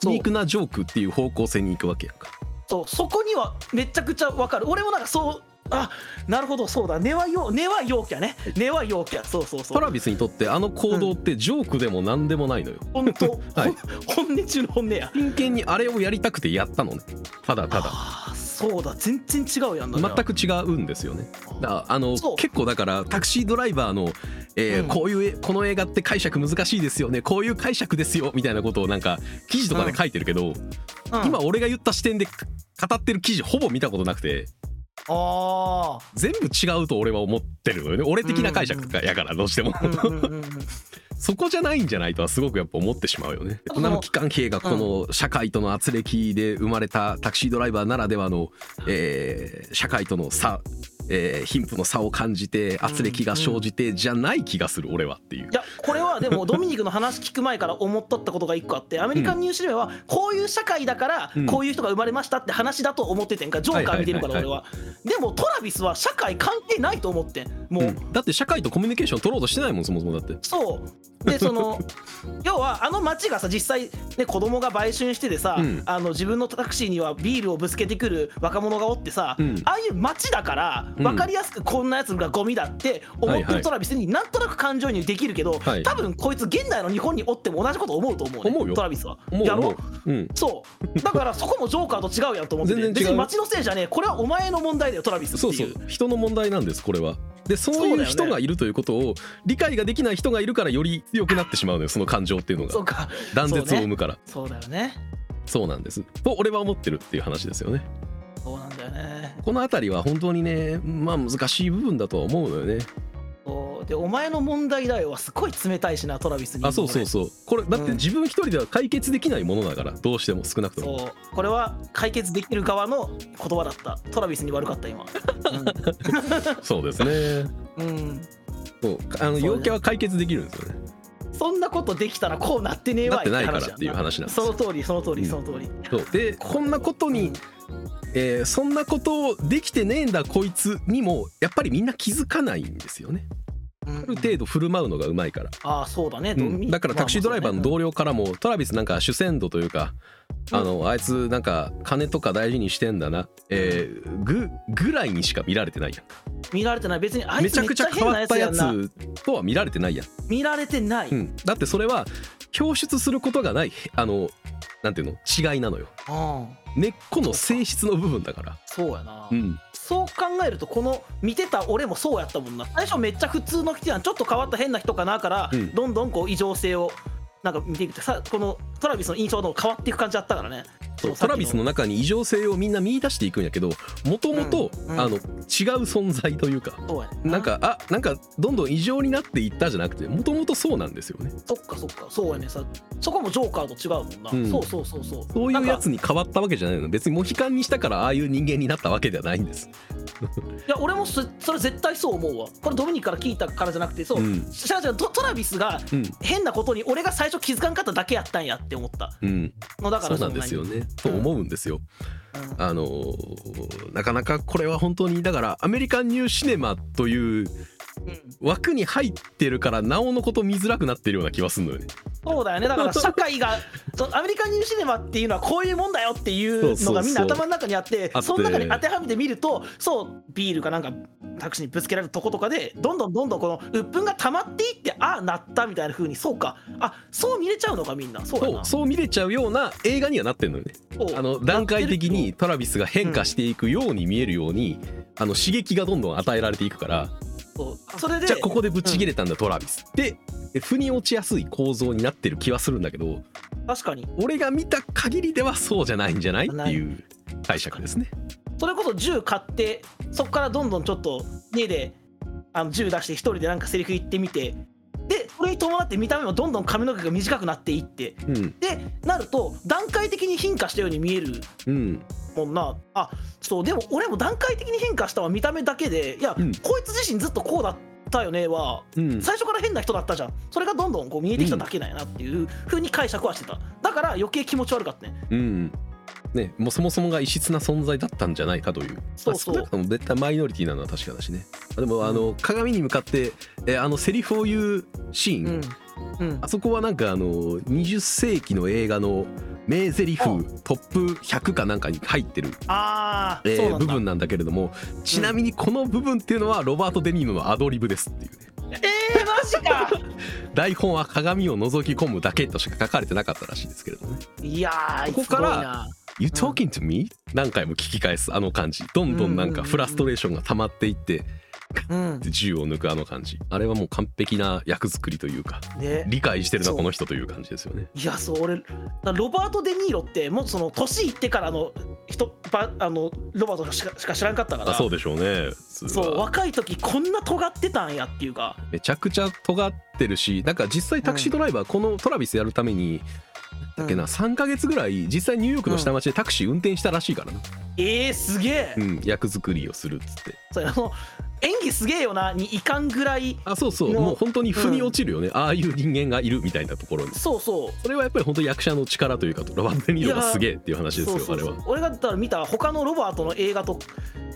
皮肉なジョークっていう方向性に行くわけやんか。そう。そこにはめちゃくちゃ分かる。俺もなんかそうあなるほど。そうだ。根はよ根は陽キャね。根は陽キャ。そうそうそう。トラビスにとってあの行動ってジョークでも何でもないのよ。本当、はい。本音中の本音や。真剣にあれをやりたくてやったのね。ただただそうだ全然違うやんな全く違うんですよね。だあの結構だからタクシードライバーの、えーうん。こういうえこの映画って解釈難しいですよね。こういう解釈ですよみたいなことをなんか記事とかで書いてるけど、うん。今俺が言った視点で語ってる記事ほぼ見たことなくてあ全部違うと俺は思ってるのよね。俺的な解釈やからどうしても、そこじゃないんじゃないとはすごくやっぱ思ってしまうよね。ベトナム機関兵がこの社会との圧力で生まれたタクシードライバーならではの、えー社会との差、えー貧富の差を感じて圧力が生じてじゃない気がする俺はっていう。い。やこれはでも ドミニクの話聞く前から思っとったことが一個あってアメリカンニューシネマはこういう社会だからうん。こういう人が生まれましたって話だと思っててんかジョーカー見てるからはい俺は。でもトラビスは社会関係ないと思ってん。もう、うん。だって社会とコミュニケーション取ろうとしてないもんそもそもだって。そう。でその 要はあの町がさ実際ね子供が売春しててさ、うん。あの自分のタクシーにはビールをぶつけてくる若者がおってさ、うん。ああいう町だからうん分かりやすくこんなやつがゴミだって思ってはいはい。るトラビスになんとなく感情移入できるけど、はい。多分こいつ現代の日本におっても同じこと思うと思うね思うよ。トラビスは。やろう。う。ん。そう。だからそこもジョーカーと違うやんと思ってて。全然違う別に町のせいじゃねえ。これはお前の問題だよトラビスってそいう。うそう。人の問題なんですこれは。でそういう人がいるということを理解ができない人がいるからより強くなってしまうのよその感情っていうのが。そうか。断絶を生むから。そうだよね。そうなんです。と俺は思ってるっていう話ですよね。そうなんだよね。この辺りは本当にねまあ難しい部分だとは思うのよね。そう。でお前の問題だよはすごい冷たいしなトラビスに。あそうそうそう。これだってうん自分一人では解決できないものだからどうしても少なくとも。そう。これは解決できる側の言葉だった。トラビスに悪かった今。そうですね。うん、うん。そう。あの陽キャは解決できるんですよね。そんなことできたらこうなってねえわなってないからっていう話なんですその通りその通りうんその通り、そう。でこんなことに、えーそんなことをできてねえんだこいつにもやっぱりみんな気づかないんですよね。うんある程度振る舞うのがうまいから。ああそうだね、うん。だからタクシードライバーの同僚からもトラビスなんか主戦度というか、あのあいつなんか金とか大事にしてんだな、えー、ぐぐらいにしか見られてないやん。見られてない。別にあいめちゃくちゃ変変わったやつとは見られてないやん、見られてない、うん、だってそれは表出することがないあのなんていうの？違いなのよ。根っこの性質の部分だから。そうやな、うんそう考えるとこの見てた俺もそうやったもんな。最初めっちゃ普通の人やん。ちょっと変わった変な人かなから、うん。どんどんこう異常性をなんか見ていくてさこのトラビスの印象の変わっていく感じだったからね。そうトラビスの中に異常性をみんな見出していくんやけどもともと違う存在というかそうな。んかあなんかどんどん異常になっていったじゃなくてもともとそうなんですよね。そっかそっかそうやね。さそこもジョーカーと違うもんな、うん。そうそうそうそう。そういうやつに変わったわけじゃないの。別にモヒカンにしたからああいう人間になったわけではないんですいや俺もそそれ絶対そう思うわ。これドミニクから聞いたからじゃなくてそう、うん。じゃあじゃあトトラビスがうん。変なことに俺が最初気づかんかっただけやったんやって思った。うん。のだからそうなんですよね。と思うんですよ。うん。あのーなかなかこれは本当にだからアメリカンニューシネマといううん。枠に入ってるからなおのこと見づらくなってるような気はするのよねそうだよね。だから社会が そアメリカンニューシネマっていうのはこういうもんだよっていうのがみんな頭の中にあってその中に当てはめてみるとそうビールかなんかタクシーにぶつけられるとことかでどんどんどんどんこの鬱憤が溜まっていってああなったみたいな風にそうか。あそう見れちゃうのかみんな。そうそう見れちゃうような映画にはなってんのよね。あの段階的にトラビスが変化していくように見えるように、あの刺激がどんどん与えられていくからそう。それで。じゃあここでぶっちぎれたんだ、トラビス。で腑に落ちやすい構造になってる気はするんだけど確かに。俺が見た限りではそうじゃないんじゃない？っていう解釈ですね。それこそ銃買ってそこからどんどんちょっと家であの銃出して一人でなんかセリフ言ってみてでそれに伴って見た目もどんどん髪の毛が短くなっていってうん。でなると段階的に変化したように見える。うんもんな。あそうでも俺も段階的に変化したは見た目だけでいや、うん。こいつ自身ずっとこうだったよねはうん。最初から変な人だったじゃん。それがどんどんこう見えてきただけなんやなっていう風に解釈はしてた。だから余計気持ち悪かったね。うん。ね、もうそもそもが異質な存在だったんじゃないかという。そうそう。まあ少なくとも絶対マイノリティなのは確かだしね。でもあの鏡に向かってえあのセリフを言うシーン、うん。うん。あそこはなんかあの20世紀の映画の名台詞あトップ100かなんかに入ってる、えーそうなんだ。部分なんだけれどもちなみにこの部分っていうのはロバート・デ・ニーロのアドリブですっていうね。えー、マジか。台本は鏡を覗き込むだけとしか書かれてなかったらしいですけれどもね。いやーここからすごいな「You talking to me?、何回も聞き返すあの感じ。どんどんなんかフラストレーションが溜まっていってうん銃を抜くあの感じ。あれはもう完璧な役作りというかね。理解してるなこの人という感じですよね。いやそう俺だロバート・デ・ニーロってもうその年いってからの人ばあのロバートしかしか知らんかったから。あそうでしょうねそうは若い時こんな尖ってたんやっていうか。めちゃくちゃ尖ってるしなんか実際タクシードライバーこのトラビスやるためにだっけなうん。3ヶ月ぐらい実際ニューヨークの下町でタクシー運転したらしいからな、えー、すげえ、うん、役作りをするっつって。それあの演技すげえよなにいかんぐらいあそうそう。のもう本当に腑に落ちるよね、ああいう人間がいるみたいなところに。そうそう。それはやっぱり本当に役者の力というかロバート・デ・ニーロがすげえっていう話ですよあれは。俺がだから見た他のロバートの映画と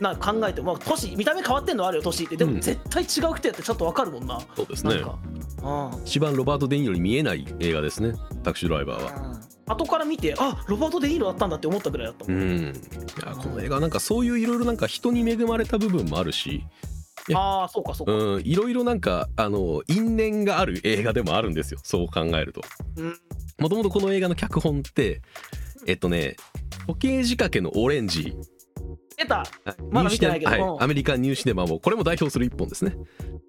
な考えても、まあ、年見た目変わってんのあるよ年って。でうん。も絶対違う人やってちょっとわかるもんな、そうですね。なんか、うん。一番ロバート・デ・ニーロに見えない映画ですねタクシードライバーは後から見てあロバート・デ・ニーロだったんだって思ったぐらいだったも、うん。んいやこの映画はなんかそういういろいろなんか人に恵まれた部分もあるし。ああそうかそうか、うんいろいろなんかあの因縁がある映画でもあるんですよ。そう考えると。うん。もともとこの映画の脚本ってえっとね時計仕掛けのオレンジ出た。はいまだ見てないけど。はい、アメリカンニューシネマもこれも代表する一本ですね。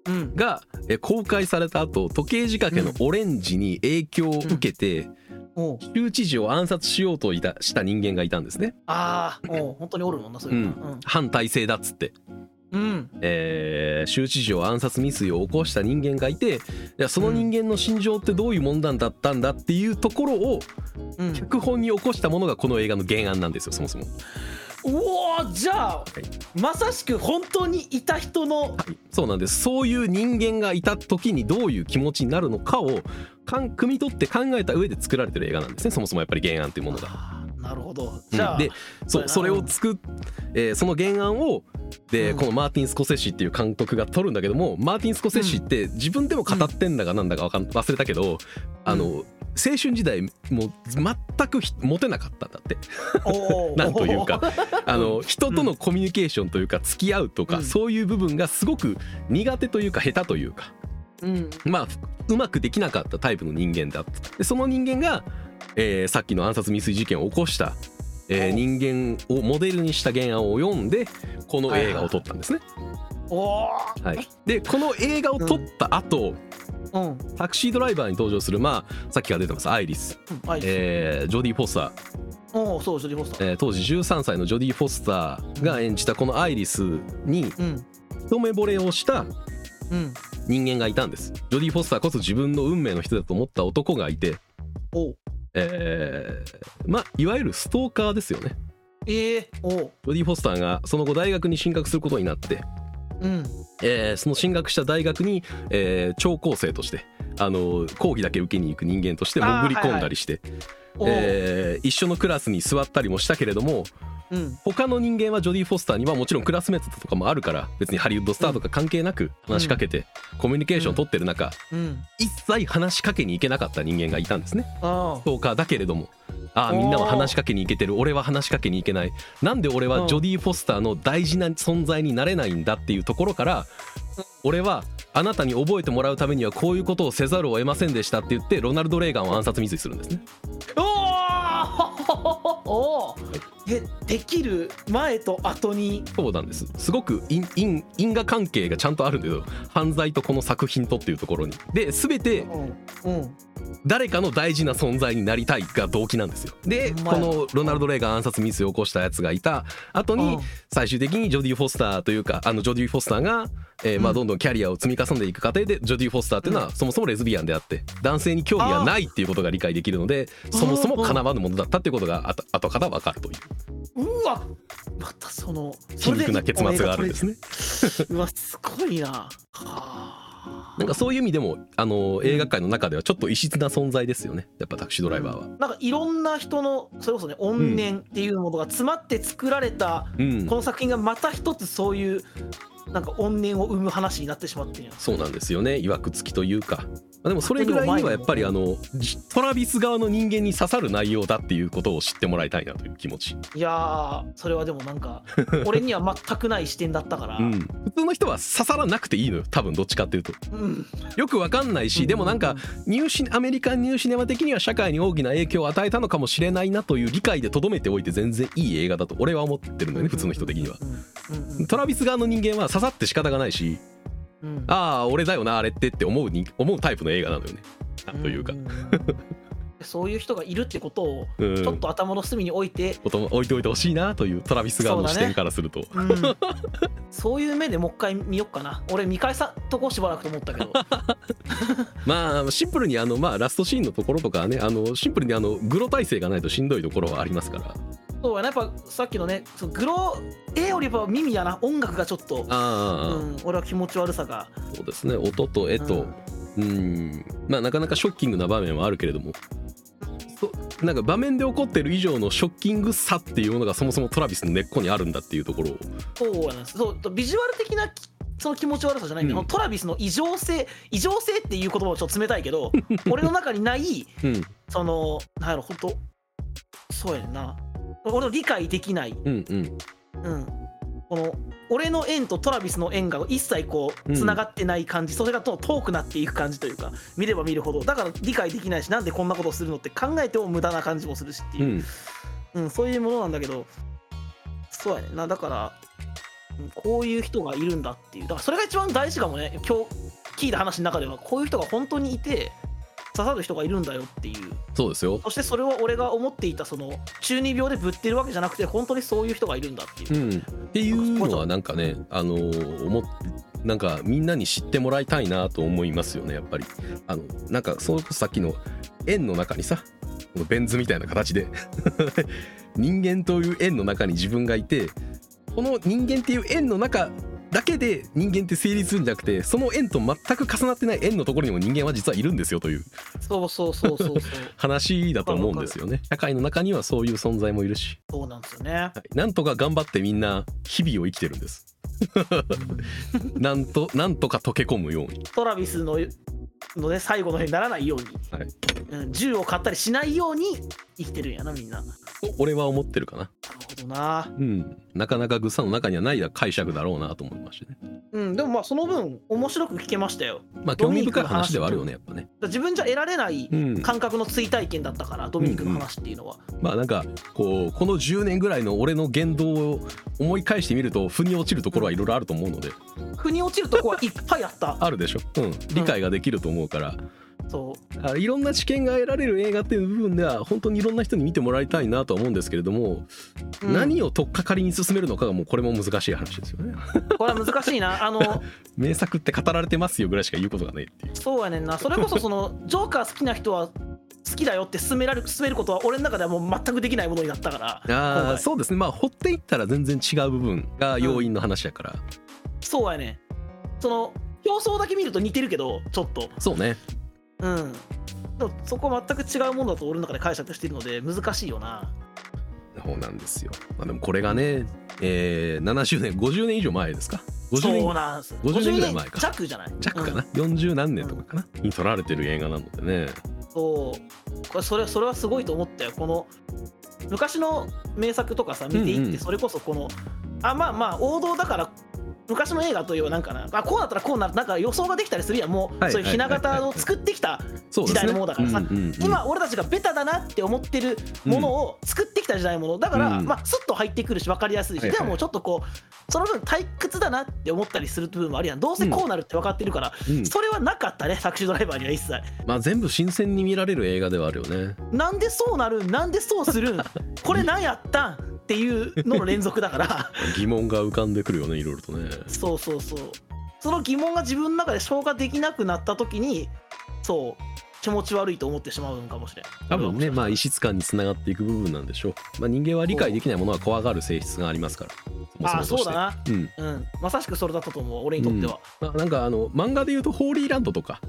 うん。がえ公開された後時計仕掛けのオレンジに影響を受けて、おう。州知事を暗殺しようといたした人間がいたんですね、ああ本当におるもんなそういうの。うん。反体制だっつって、うん、うんえー州知事を暗殺未遂を起こした人間がいていやその人間の心情ってどういうもんだったんだっていうところをうん。脚本に起こしたものがこの映画の原案なんですよそもそも。おおじゃあ、まさしく本当にいた人のそうなんです。そういう人間がいた時にどういう気持ちになるのかをかん汲み取って考えた上で作られてる映画なんですね。そもそもやっぱり原案っていうものが。なるほど。じゃあ、うんでそうそれを作っ、えーその原案をで、うん。このマーティン・スコセッシっていう監督が撮るんだけどもマーティン・スコセッシって自分でも語ってんだかなんだかわかん忘れたけど、あの青春時代もう全くひモテなかったんだって。なんというか。あの人とのコミュニケーションというか付き合うとか、うん。そういう部分がすごく苦手というか下手というか。うん。まあうまくできなかったタイプの人間だったでその人間が、えーさっきの暗殺未遂事件を起こした、えーお人間をモデルにした原案を読んでこの映画を撮ったんですね。おー。はい、でこの映画を撮った後、うんタクシードライバーに登場するまあさっきから出てます。アイリス、はいえージョディ・フォスター。おおそうジョディ・フォスター。えー当時13歳のジョディ・フォスターが演じたこのアイリスにうん。一目惚れをしたうん。人間がいたんです。ジョディ・フォスターこそ自分の運命の人だと思った男がいておう。えーまあいわゆるストーカーですよね。ええおう。ジョディ・フォスターがその後大学に進学することになって、うん。えーその進学した大学に、えー聴講生としてあの講義だけ受けに行く人間として潜り込んだりして、おう、えー一緒のクラスに座ったりもしたけれどもうん。他の人間はジョディ・フォスターにはもちろんクラスメートとかもあるから別にハリウッドスターとか関係なく話しかけてコミュニケーションを取ってる中うん。一切話しかけに行けなかった人間がいたんですね。あストーカーだけれどもああみんなは話しかけに行けてる。俺は話しかけに行けない。なんで俺はジョディ・フォスターの大事な存在になれないんだっていうところから俺はあなたに覚えてもらうためにはこういうことをせざるを得ませんでしたって言ってロナルド・レーガンを暗殺未遂するんですね。おおおえできる前と後に？そうなんです。すごく因因因果関係がちゃんとあるんだけど犯罪とこの作品とっていうところに。で全てうん。うん誰かの大事な存在になりたいが動機なんですよ。でこのロナルド・レーガン暗殺未遂を起こしたやつがいた後に最終的にジョディ・フォスターというかあのジョディ・フォスターが、えーまあ、うんどんどんキャリアを積み重ねていく過程でジョディ・フォスターっていうのはそもそもレズビアンであって男性に興味がないっていうことが理解できるのでそもそも叶わぬものだったっていうことが後から分かるという。うわまたその皮肉な結末があるんですね。ね。うわすごいな。はあなんかそういう意味でもあの映画界の中ではちょっと異質な存在ですよね。やっぱタクシードライバーは。なんかいろんな人のそれこそね怨念っていうものが詰まって作られたうん。この作品がまた一つそういうなんか怨念を生む話になってしまってそうなんですよね。いわくつきというか、まあ、でもそれぐらいにはやっぱりあのジトラビス側の人間に刺さる内容だっていうことを知ってもらいたいなという気持ち、いやーそれはでもなんか 俺には全くない視点だったから。うん、普通の人は刺さらなくていいのよ。多分どっちかっていうと。うん。よくわかんないしでもなんかニューシアメリカンニューシネマ的には社会に大きな影響を与えたのかもしれないなという理解でとどめておいて全然いい映画だと俺は思ってるのよね普通の人的には。うんうん。トラビス側の人間は刺さって仕方がないしうん。ああ俺だよなあれってって思うに思うタイプの映画なのよね。というか。んんんそういう人がいるってことをうん。ちょっと頭の隅に置いて、こと置いておいてほしいなというトラビス側の視点からすると、うん。そういう目でもう一回見よっかな。俺見返さんとこしばらくと思ったけど。まあシンプルにあのまあラストシーンのところとかはねあのシンプルにあのグロ体制がないとしんどいところはありますからそうやなやっぱさっきのねそのグロ絵よりは耳やな音楽がちょっと、ああ、うん、俺は気持ち悪さが。そうですね音と絵と。うん。まあなかなかショッキングな場面はあるけれども。そなんか場面で起こってる以上のショッキングさっていうものがそもそもトラビスの根っこにあるんだっていうところを。そうやな。んですそうビジュアル的なきその気持ち悪さじゃないんだよ、うん。トラビスの異常性異常性っていう言葉はちょっと冷たいけど 俺の中にないうん。そのなんやろ本当そうやな俺の理解できない、うんうん。うん、この俺の縁とトラビスの縁が一切こううんつながってない感じ、それがと遠くなっていく感じというか見れば見るほど。だから理解できないしなんでこんなことをするのって考えても無駄な感じもするしっていう。う、ん。うんそういうものなんだけど。そうやね。んなだからうんこういう人がいるんだっていう。だからそれが一番大事かもね。今日聞いた話の中では。こういう人が本当にいて刺さる人がいるんだよっていう。そうですよ。そしてそれを俺が思っていたその中二病でぶってるわけじゃなくて本当にそういう人がいるんだっていう。う、ん、っていうのはなんかねあのー思っなんかみんなに知ってもらいたいなと思いますよねやっぱり。あのなんかそれこそさっきの円の中にさこのベン図みたいな形で 人間という円の中に自分がいてこの人間っていう円の中だけで人間って成立するんじゃなくてその円と全く重なってない円のところにも人間は実はいるんですよという。そうそうそうそうそう。話だと思うんですよね。社会の中にはそういう存在もいるし、そうなんですよね。はい、なんとか頑張ってみんな日々を生きてるんです。なんとなんとか溶け込むように。トラビスののね最後の辺にならないように、はい。うん、銃を買ったりしないように生きてるんやなみんな。なると俺は思ってるかな。ほどな。うん。なかなかグッサンの中にはない解釈だろうなと思いましてね。うんでもまあその分面白く聞けましたよ。まあ興味深い話ではあるよねやっぱね。自分じゃ得られないうん。感覚の追体験だったから、ドミニクの話っていうのは、まあなんかこうこの10年ぐらいの俺の言動を思い返してみると腑に落ちるところはいろいろあると思うので腑に落ちるとこはいっぱいあった。あるでしょうん。理解ができると思うから。そう。あいろんな知見が得られる映画っていう部分では本当にいろんな人に見てもらいたいなとは思うんですけれども、うん。何を取っかかりに進めるのかがもうこれも難しい話ですよね。これは難しいな。あの 名作って語られてますよぐらいしか言うことがないっていう。そうやねんな。それこそそのジョーカー好きな人は好きだよって勧められる勧めることは俺の中ではもう全くできないものになったからあそうですね。まあ掘っていったら全然違う部分が要因の話やから、そうやね。その表層だけ見ると似てるけどちょっと。そうね。うん。でもそこは全く違うものだと俺の中で解釈しているので難しいよな。そうなんですよ、まあ、でもこれがね、えー、70年50年以上前ですか？50そう年なんです。50年ぐらい前か。弱じゃない？弱かな、40何年とかかな？に撮られてる映画なのでね。そう。これそれそれはすごいと思ったよ。この昔の名作とかさ見ていうんうん。ってそれこそこの、あまあまあ王道だから昔の映画といえばなんかな。あこうなったらこうなるなんか予想ができたりするやん。もう、はいそういうひな形を作ってきた時代のものだからさ、うんうんうん今俺たちがベタだなって思ってるものを作ってきた時代のもの。だから、うん。まあスッと入ってくるし分かりやすいし、はいはい。でもちょっとこうその分退屈だなって思ったりする部分もあるやん。どうせこうなるって分かってるから、うん。それはなかったねタクシードライバーには一切。まあ全部新鮮に見られる映画ではあるよね。なんでそうなるん？なんでそうするん？これ何やったん？っていうのの連続だから。疑問が浮かんでくるよねいろいろとね。そうそうそう。その疑問が自分の中で消化できなくなった時にそう気持ち悪いと思ってしまうのかもしれん。多分ねまあ異質感につながっていく部分なんでしょう、まあ、人間は理解できないものは怖がる性質がありますから。ああそうだな。うん。うん。まさしくそれだったと思う俺にとっては、まあ、なんかあの漫画で言うと「ホーリーランド」とか。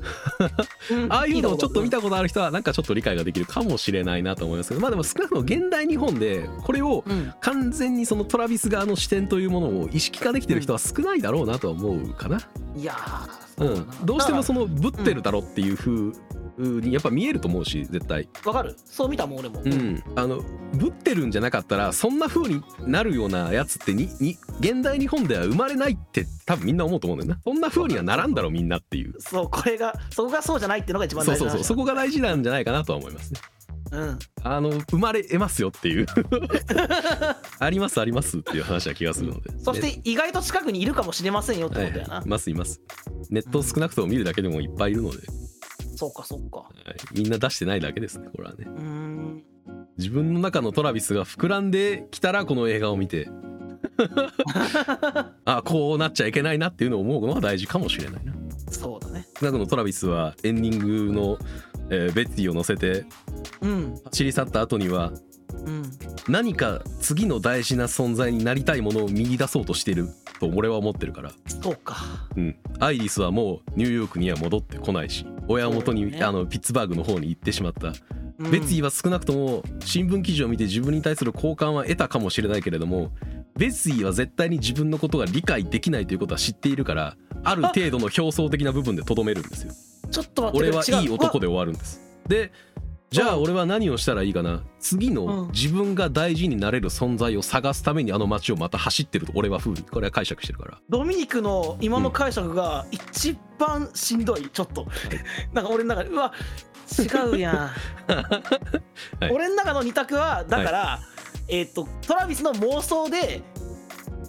うん。ああいうのをちょっと見たたことある人はなんかちょっと理解ができるかもしれないなと思いますけど。まあでも少なくとも現代日本でこれをうん。完全にそのトラビス側の視点というものを意識化できてる人は少ないだろうなとは思うかな、いやーうん。どうしてもそだのぶってるだろっていう風にやっぱ見えると思うし絶対。わかる？そう見たもん俺も、うん、あのぶってるんじゃなかったらそんな風になるようなやつってにに現代日本では生まれないって多分みんな思うと思うんだよな。そんな風にはならんだろうみんなっていう。そうこれがそこがそうじゃないっていうのが一番そう大事な話そうそうそこが大事なんじゃないかなとは思いますね。うん。あの生まれ得ますよっていう。ありますありますっていう話は気がするので。そして意外と近くにいるかもしれませんよってはいことやな、はいい。ますいます。ネットを少なくとも見るだけでもいっぱいいるので、そうかそうか。はい。みんな出してないだけですねこれはね。うーん。自分の中のトラビスが膨らんできたらこの映画を見て。あこうなっちゃいけないなっていうのを思うのは大事かもしれないな。そうだね。少なくともトラビスはエンディングの、えーベッティを乗せてうん。走り去った後にはうん。何か次の大事な存在になりたいものを見出そうとしていると俺は思ってるから、そうか。うん、アイリスはもうニューヨークには戻ってこないし親元に、ね。あのピッツバーグの方に行ってしまった、うん。ベツィは少なくとも新聞記事を見て自分に対する好感は得たかもしれないけれどもベツィは絶対に自分のことが理解できないということは知っているからある程度の表層的な部分でとどめるんですよ。ちょっと待って俺はいい男でで終わるんです。でじゃあうん俺は何をしたらいいかな？次うん。の自分が大事になれる存在を探すためにあの街をまた走ってると俺は風にこれは解釈してるから。ドミニクの今の解釈が一番しんどい。ちょっと。なんか俺の中でうわ違うやん、はい。俺の中の二択はだから、えっ、とトラビスの妄想で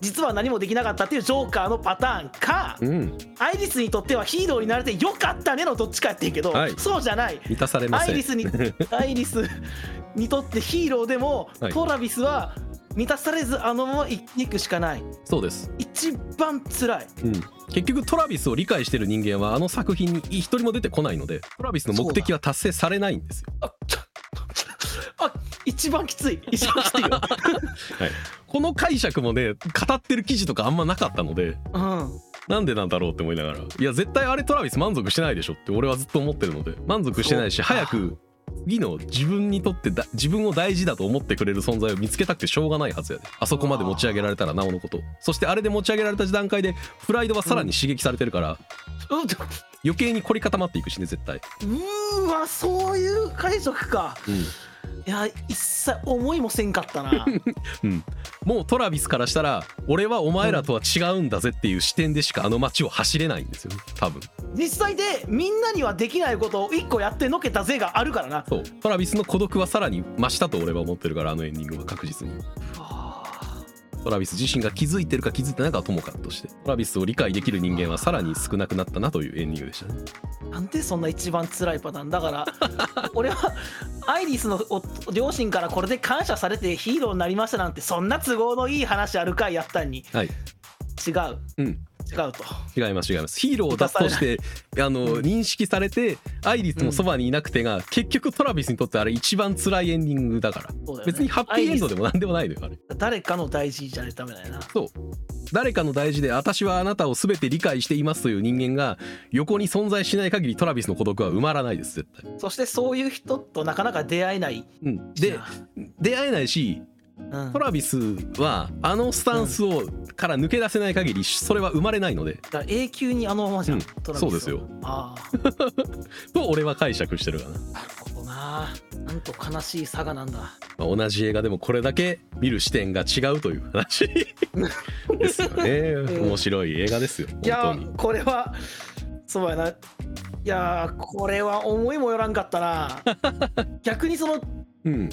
実は何もできなかったっていうジョーカーのパターンか、うん。アイリスにとってはヒーローになれてよかったねのどっちかやってんけど、はい。そうじゃない。満たされません。アイリスに アイリスにとってヒーローでも、はい。トラビスは満たされずあのまま生きていくしかない。そうです、一番辛い。うん、結局トラビスを理解してる人間はあの作品に一人も出てこないのでトラビスの目的は達成されないんですよ一番きつい。一番きついよ。この解釈もね語ってる記事とかあんまなかったのでうん。なんでなんだろうって思いながら。いや絶対あれトラビス満足してないでしょって俺はずっと思ってるので満足してないし早く次の自分にとってだ自分を大事だと思ってくれる存在を見つけたくてしょうがないはずやで。あそこまで持ち上げられたらなおのこと。そしてあれで持ち上げられた段階でプライドはさらに刺激されてるから、う余計に凝り固まっていくしね絶対、うーわそういう解釈か。うんいや一切思いもせんかったな。うん、もうトラビスからしたら俺はお前らとは違うんだぜっていう視点でしかあの街を走れないんですよね多分。実際でみんなにはできないことを一個やってのけたぜがあるからな。そう。トラビスの孤独はさらに増したと俺は思ってるからあのエンディングは確実に。うわトラビス自身が気づいてるか気づいてないかはともかくとしてトラビスを理解できる人間はさらに少なくなったなというエンディングでしたね。なんでそんな一番辛いパターン？だから 俺はアイリスのお両親からこれで感謝されてヒーローになりましたなんてそんな都合のいい話あるかい？やったんに。はい。違う。うん違うと。違います違います。ヒーローだとしてあの、うん。認識されてアイリスもそばにいなくてが、結局トラビスにとってあれ一番辛いエンディングだから。ね。別にハッピーエンドでもなんでもないのよあれ。誰かの大事じゃダメだよな。そう。誰かの大事で私はあなたを全て理解していますという人間が横に存在しない限りトラビスの孤独は埋まらないです絶対、そしてそういう人となかなか出会えないうん、で出会えないしうん。トラビスはあのスタンスをから抜け出せない限りそれは生まれないので。だから永久にあのままじゃん、うん。トラビスは。そうですよ。ああ。と俺は解釈してるかな、なるほどな。なんと悲しい差がなんだ。まあ同じ映画でもこれだけ見る視点が違うという話。ですよね。ん。面白い映画ですよいやこれはそうやな。いやーこれは思いもよらんかったな。逆にそのうん、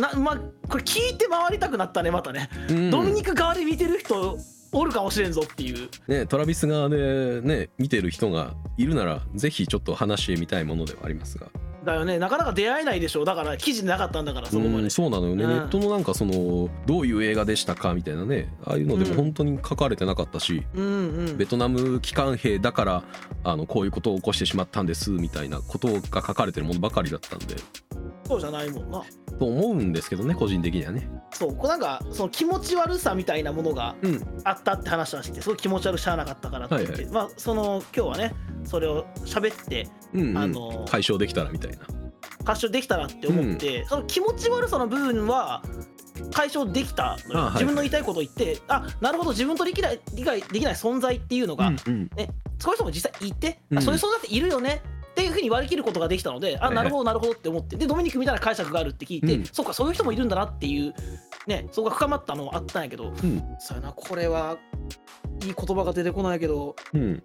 なまあこれ聞いて回りたくなったねまたね、うん。ドミニク側で見てる人おるかもしれんぞっていう。ね、トラビス側でね見てる人がいるならぜひちょっと話してみたいものではありますがだよね。なかなか出会えないでしょ。だから記事なかったんだからそこまで。うんそうなのよね、うん。ネットのなんかそのどういう映画でしたかみたいなね。ああいうのでも本当に書かれてなかったし、うんうん。ベトナム機関兵だからあのこういうことを起こしてしまったんですみたいなことが書かれてるものばかりだったんで。そうじゃないもんな。と思うんですけどね個人的にはね。そうなんかその気持ち悪さみたいなものがうん。あったって話はしてすごい気持ち悪しゃあなかったからって言って、はいはまあその今日はねそれを喋ってうん、うん。あの解消できたらみたいな。解消できたらって思って、その気持ち悪さの部分は解消できたのよ。あはい。自分の言いたいことを言ってあなるほど自分と理解理解できない存在っていうのが、うんうん。そういう人も実際いて、うん。あそういう存在っているよねっていうふうに割り切ることができたので、はいはいあなるほどなるほどって思ってでドミニクみたいな解釈があるって聞いて、うん。そうかそういう人もいるんだなっていうねそこが深まったのはあったんやけどうん。そうやなこれはいい言葉が出てこないけどうん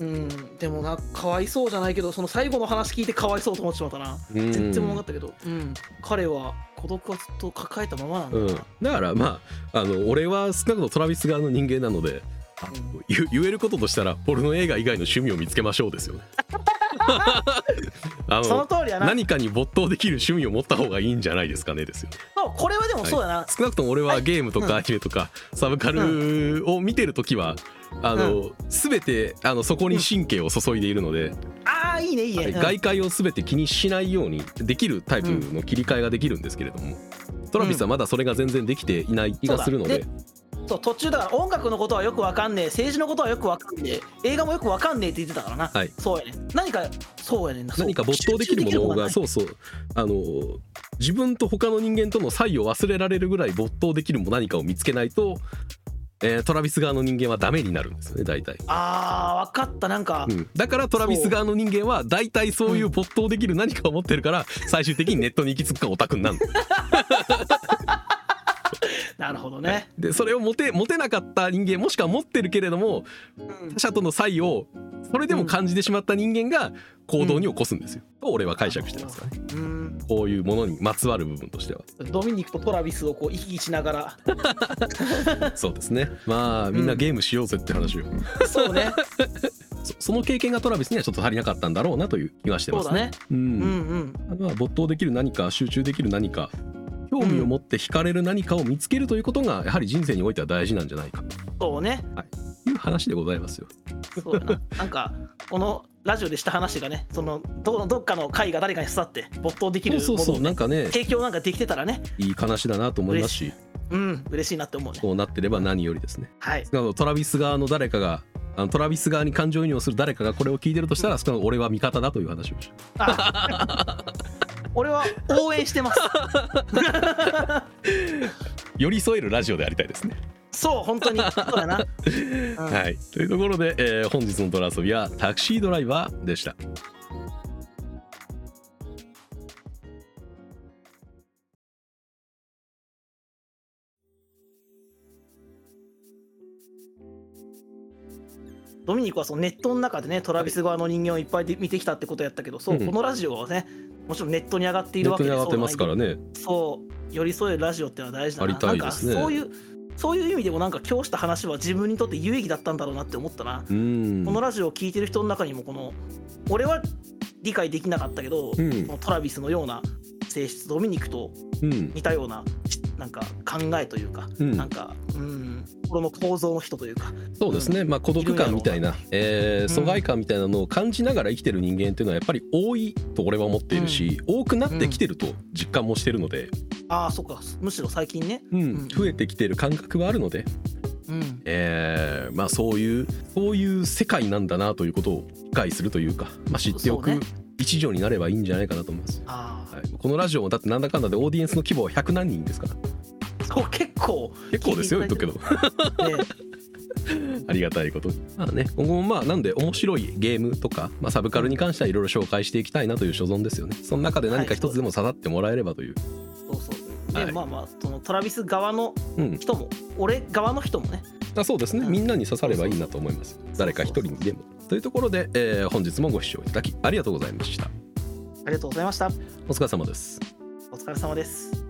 うんでもなかわいそうじゃないけどその最後の話聞いてかわいそうと思ってしまったな。うん。全然分かったけど、うん、彼は孤独はずっと抱えたままなんだ。な、うん、だからまああの俺は少なくともトラビス側の人間なのであの言言えることとしたらポルノ映画以外の趣味を見つけましょうですよね。あそのの通りやな。何かに没頭できる趣味を持った方がいいんじゃないですかねですよ。そうこれはでもそうやな、少なくとも俺はゲームとかアニメとかサブカルを見てる時はあの全てあのそこに神経を注いでいるので、ああいいねいいね、うん。外界を全て気にしないようにできるタイプの切り替えができるんですけれども、トラビスはまだそれが全然できていない気がするので。そう途中だから音楽のことはよくわかんねえ政治のことはよくわかんねえ映画もよくわかんねえって言ってたからな、はい。そうやね。何かそうやね何か没頭できるものがそうそう。あの自分と他の人間との差異を忘れられるぐらい没頭できるも何かを見つけないと、えートラビス側の人間はダメになるんですよね大体、あー分かった。なんか、うん、だからトラビス側の人間は大体そういう没頭できる何かを持ってるから最終的にネットに行き着くかオタクになるの なるほどね、でそれを持て持てなかった人間もしくは持ってるけれどもうん。他者との差異をそれでも感じてしまった人間が行動に起こすんですよ、と俺は解釈してますからね。うん。こういうものにまつわる部分としては。ドミニクとトラビスをこう行き来しながら。そうですね。まあみんなゲームしようぜって話よ、そうね。そその経験がトラビスにはちょっと足りなかったんだろうなという気がしてますね。そうだね。ううんんうん。あとは没頭できる何か集中できる何か興味を持って惹かれる何かを見つけるということがやはり人生においては大事なんじゃないか。そうね。とい。う話でございますよ。そうやな。なんかこのラジオでした話がねそのどどっかの会が誰かに刺さって没頭できるそうそうそうものをねなんかね提供なんかできてたらね。いい話だなと思いますし。うん嬉しいなって思うね。そうなってれば何よりですね。はい。トラビス側の誰かがあのトラビス側に感情移入をする誰かがこれを聞いてるとしたら少なくとも俺は味方だという話をしあ俺は応援してます。寄り添えるラジオでありたいですね。そう本当に。そうだな、うん。はい、というところで、えー本日のドラ遊びはタクシードライバーでした。ドミニクはそのネットの中でねトラビス側の人間をいっぱいで見てきたってことやったけどそう、うん。このラジオはねもちろんネットに上がっているわけでに上がってますからね。そう寄り添えるラジオってのは大事だな。ありたいですね。そういうそういう意味でもなんか今日した話は自分にとって有意義だったんだろうなって思ったな、うん。このラジオを聴いてる人の中にもこの俺は理解できなかったけど、うん。このトラビスのような性質ドミニクとうん。似たようななんか考えというか、うん。なんかうん心の構造の人というかそうですね、まあ、孤独感みたいな、えーうん。疎外感みたいなのを感じながら生きてる人間っていうのはやっぱり多いと俺は思っているし、多くなってきてると実感もしてるので、ああそっか。むしろ最近ね。うん。うん。増えてきてる感覚はあるので、うん。えーまあ、そういうそういう世界なんだなということを理解するというか、まあ、知っておく一助になればいいんじゃないかなと思います。あはい、このラジオもだってなんだかんだでオーディエンスの規模は100何人ですから。あそう結構。結構ですよ言っとくけど。ね ありがたいこと。にまあね。今後もまあなんで面白いゲームとか、まあ、サブカルに関してはいろいろ紹介していきたいなという所存ですよね。その中で何か一つでも刺さってもらえればという、そうそう。で、はい。まあまあそのトラビス側のうん。人も俺側の人もね。あそうですね。うん。みんなに刺さればいいなと思います。誰か一人にでも。というところで、えー本日もご視聴いただきありがとうございました。ありがとうございました。お疲れ様です。お疲れ様です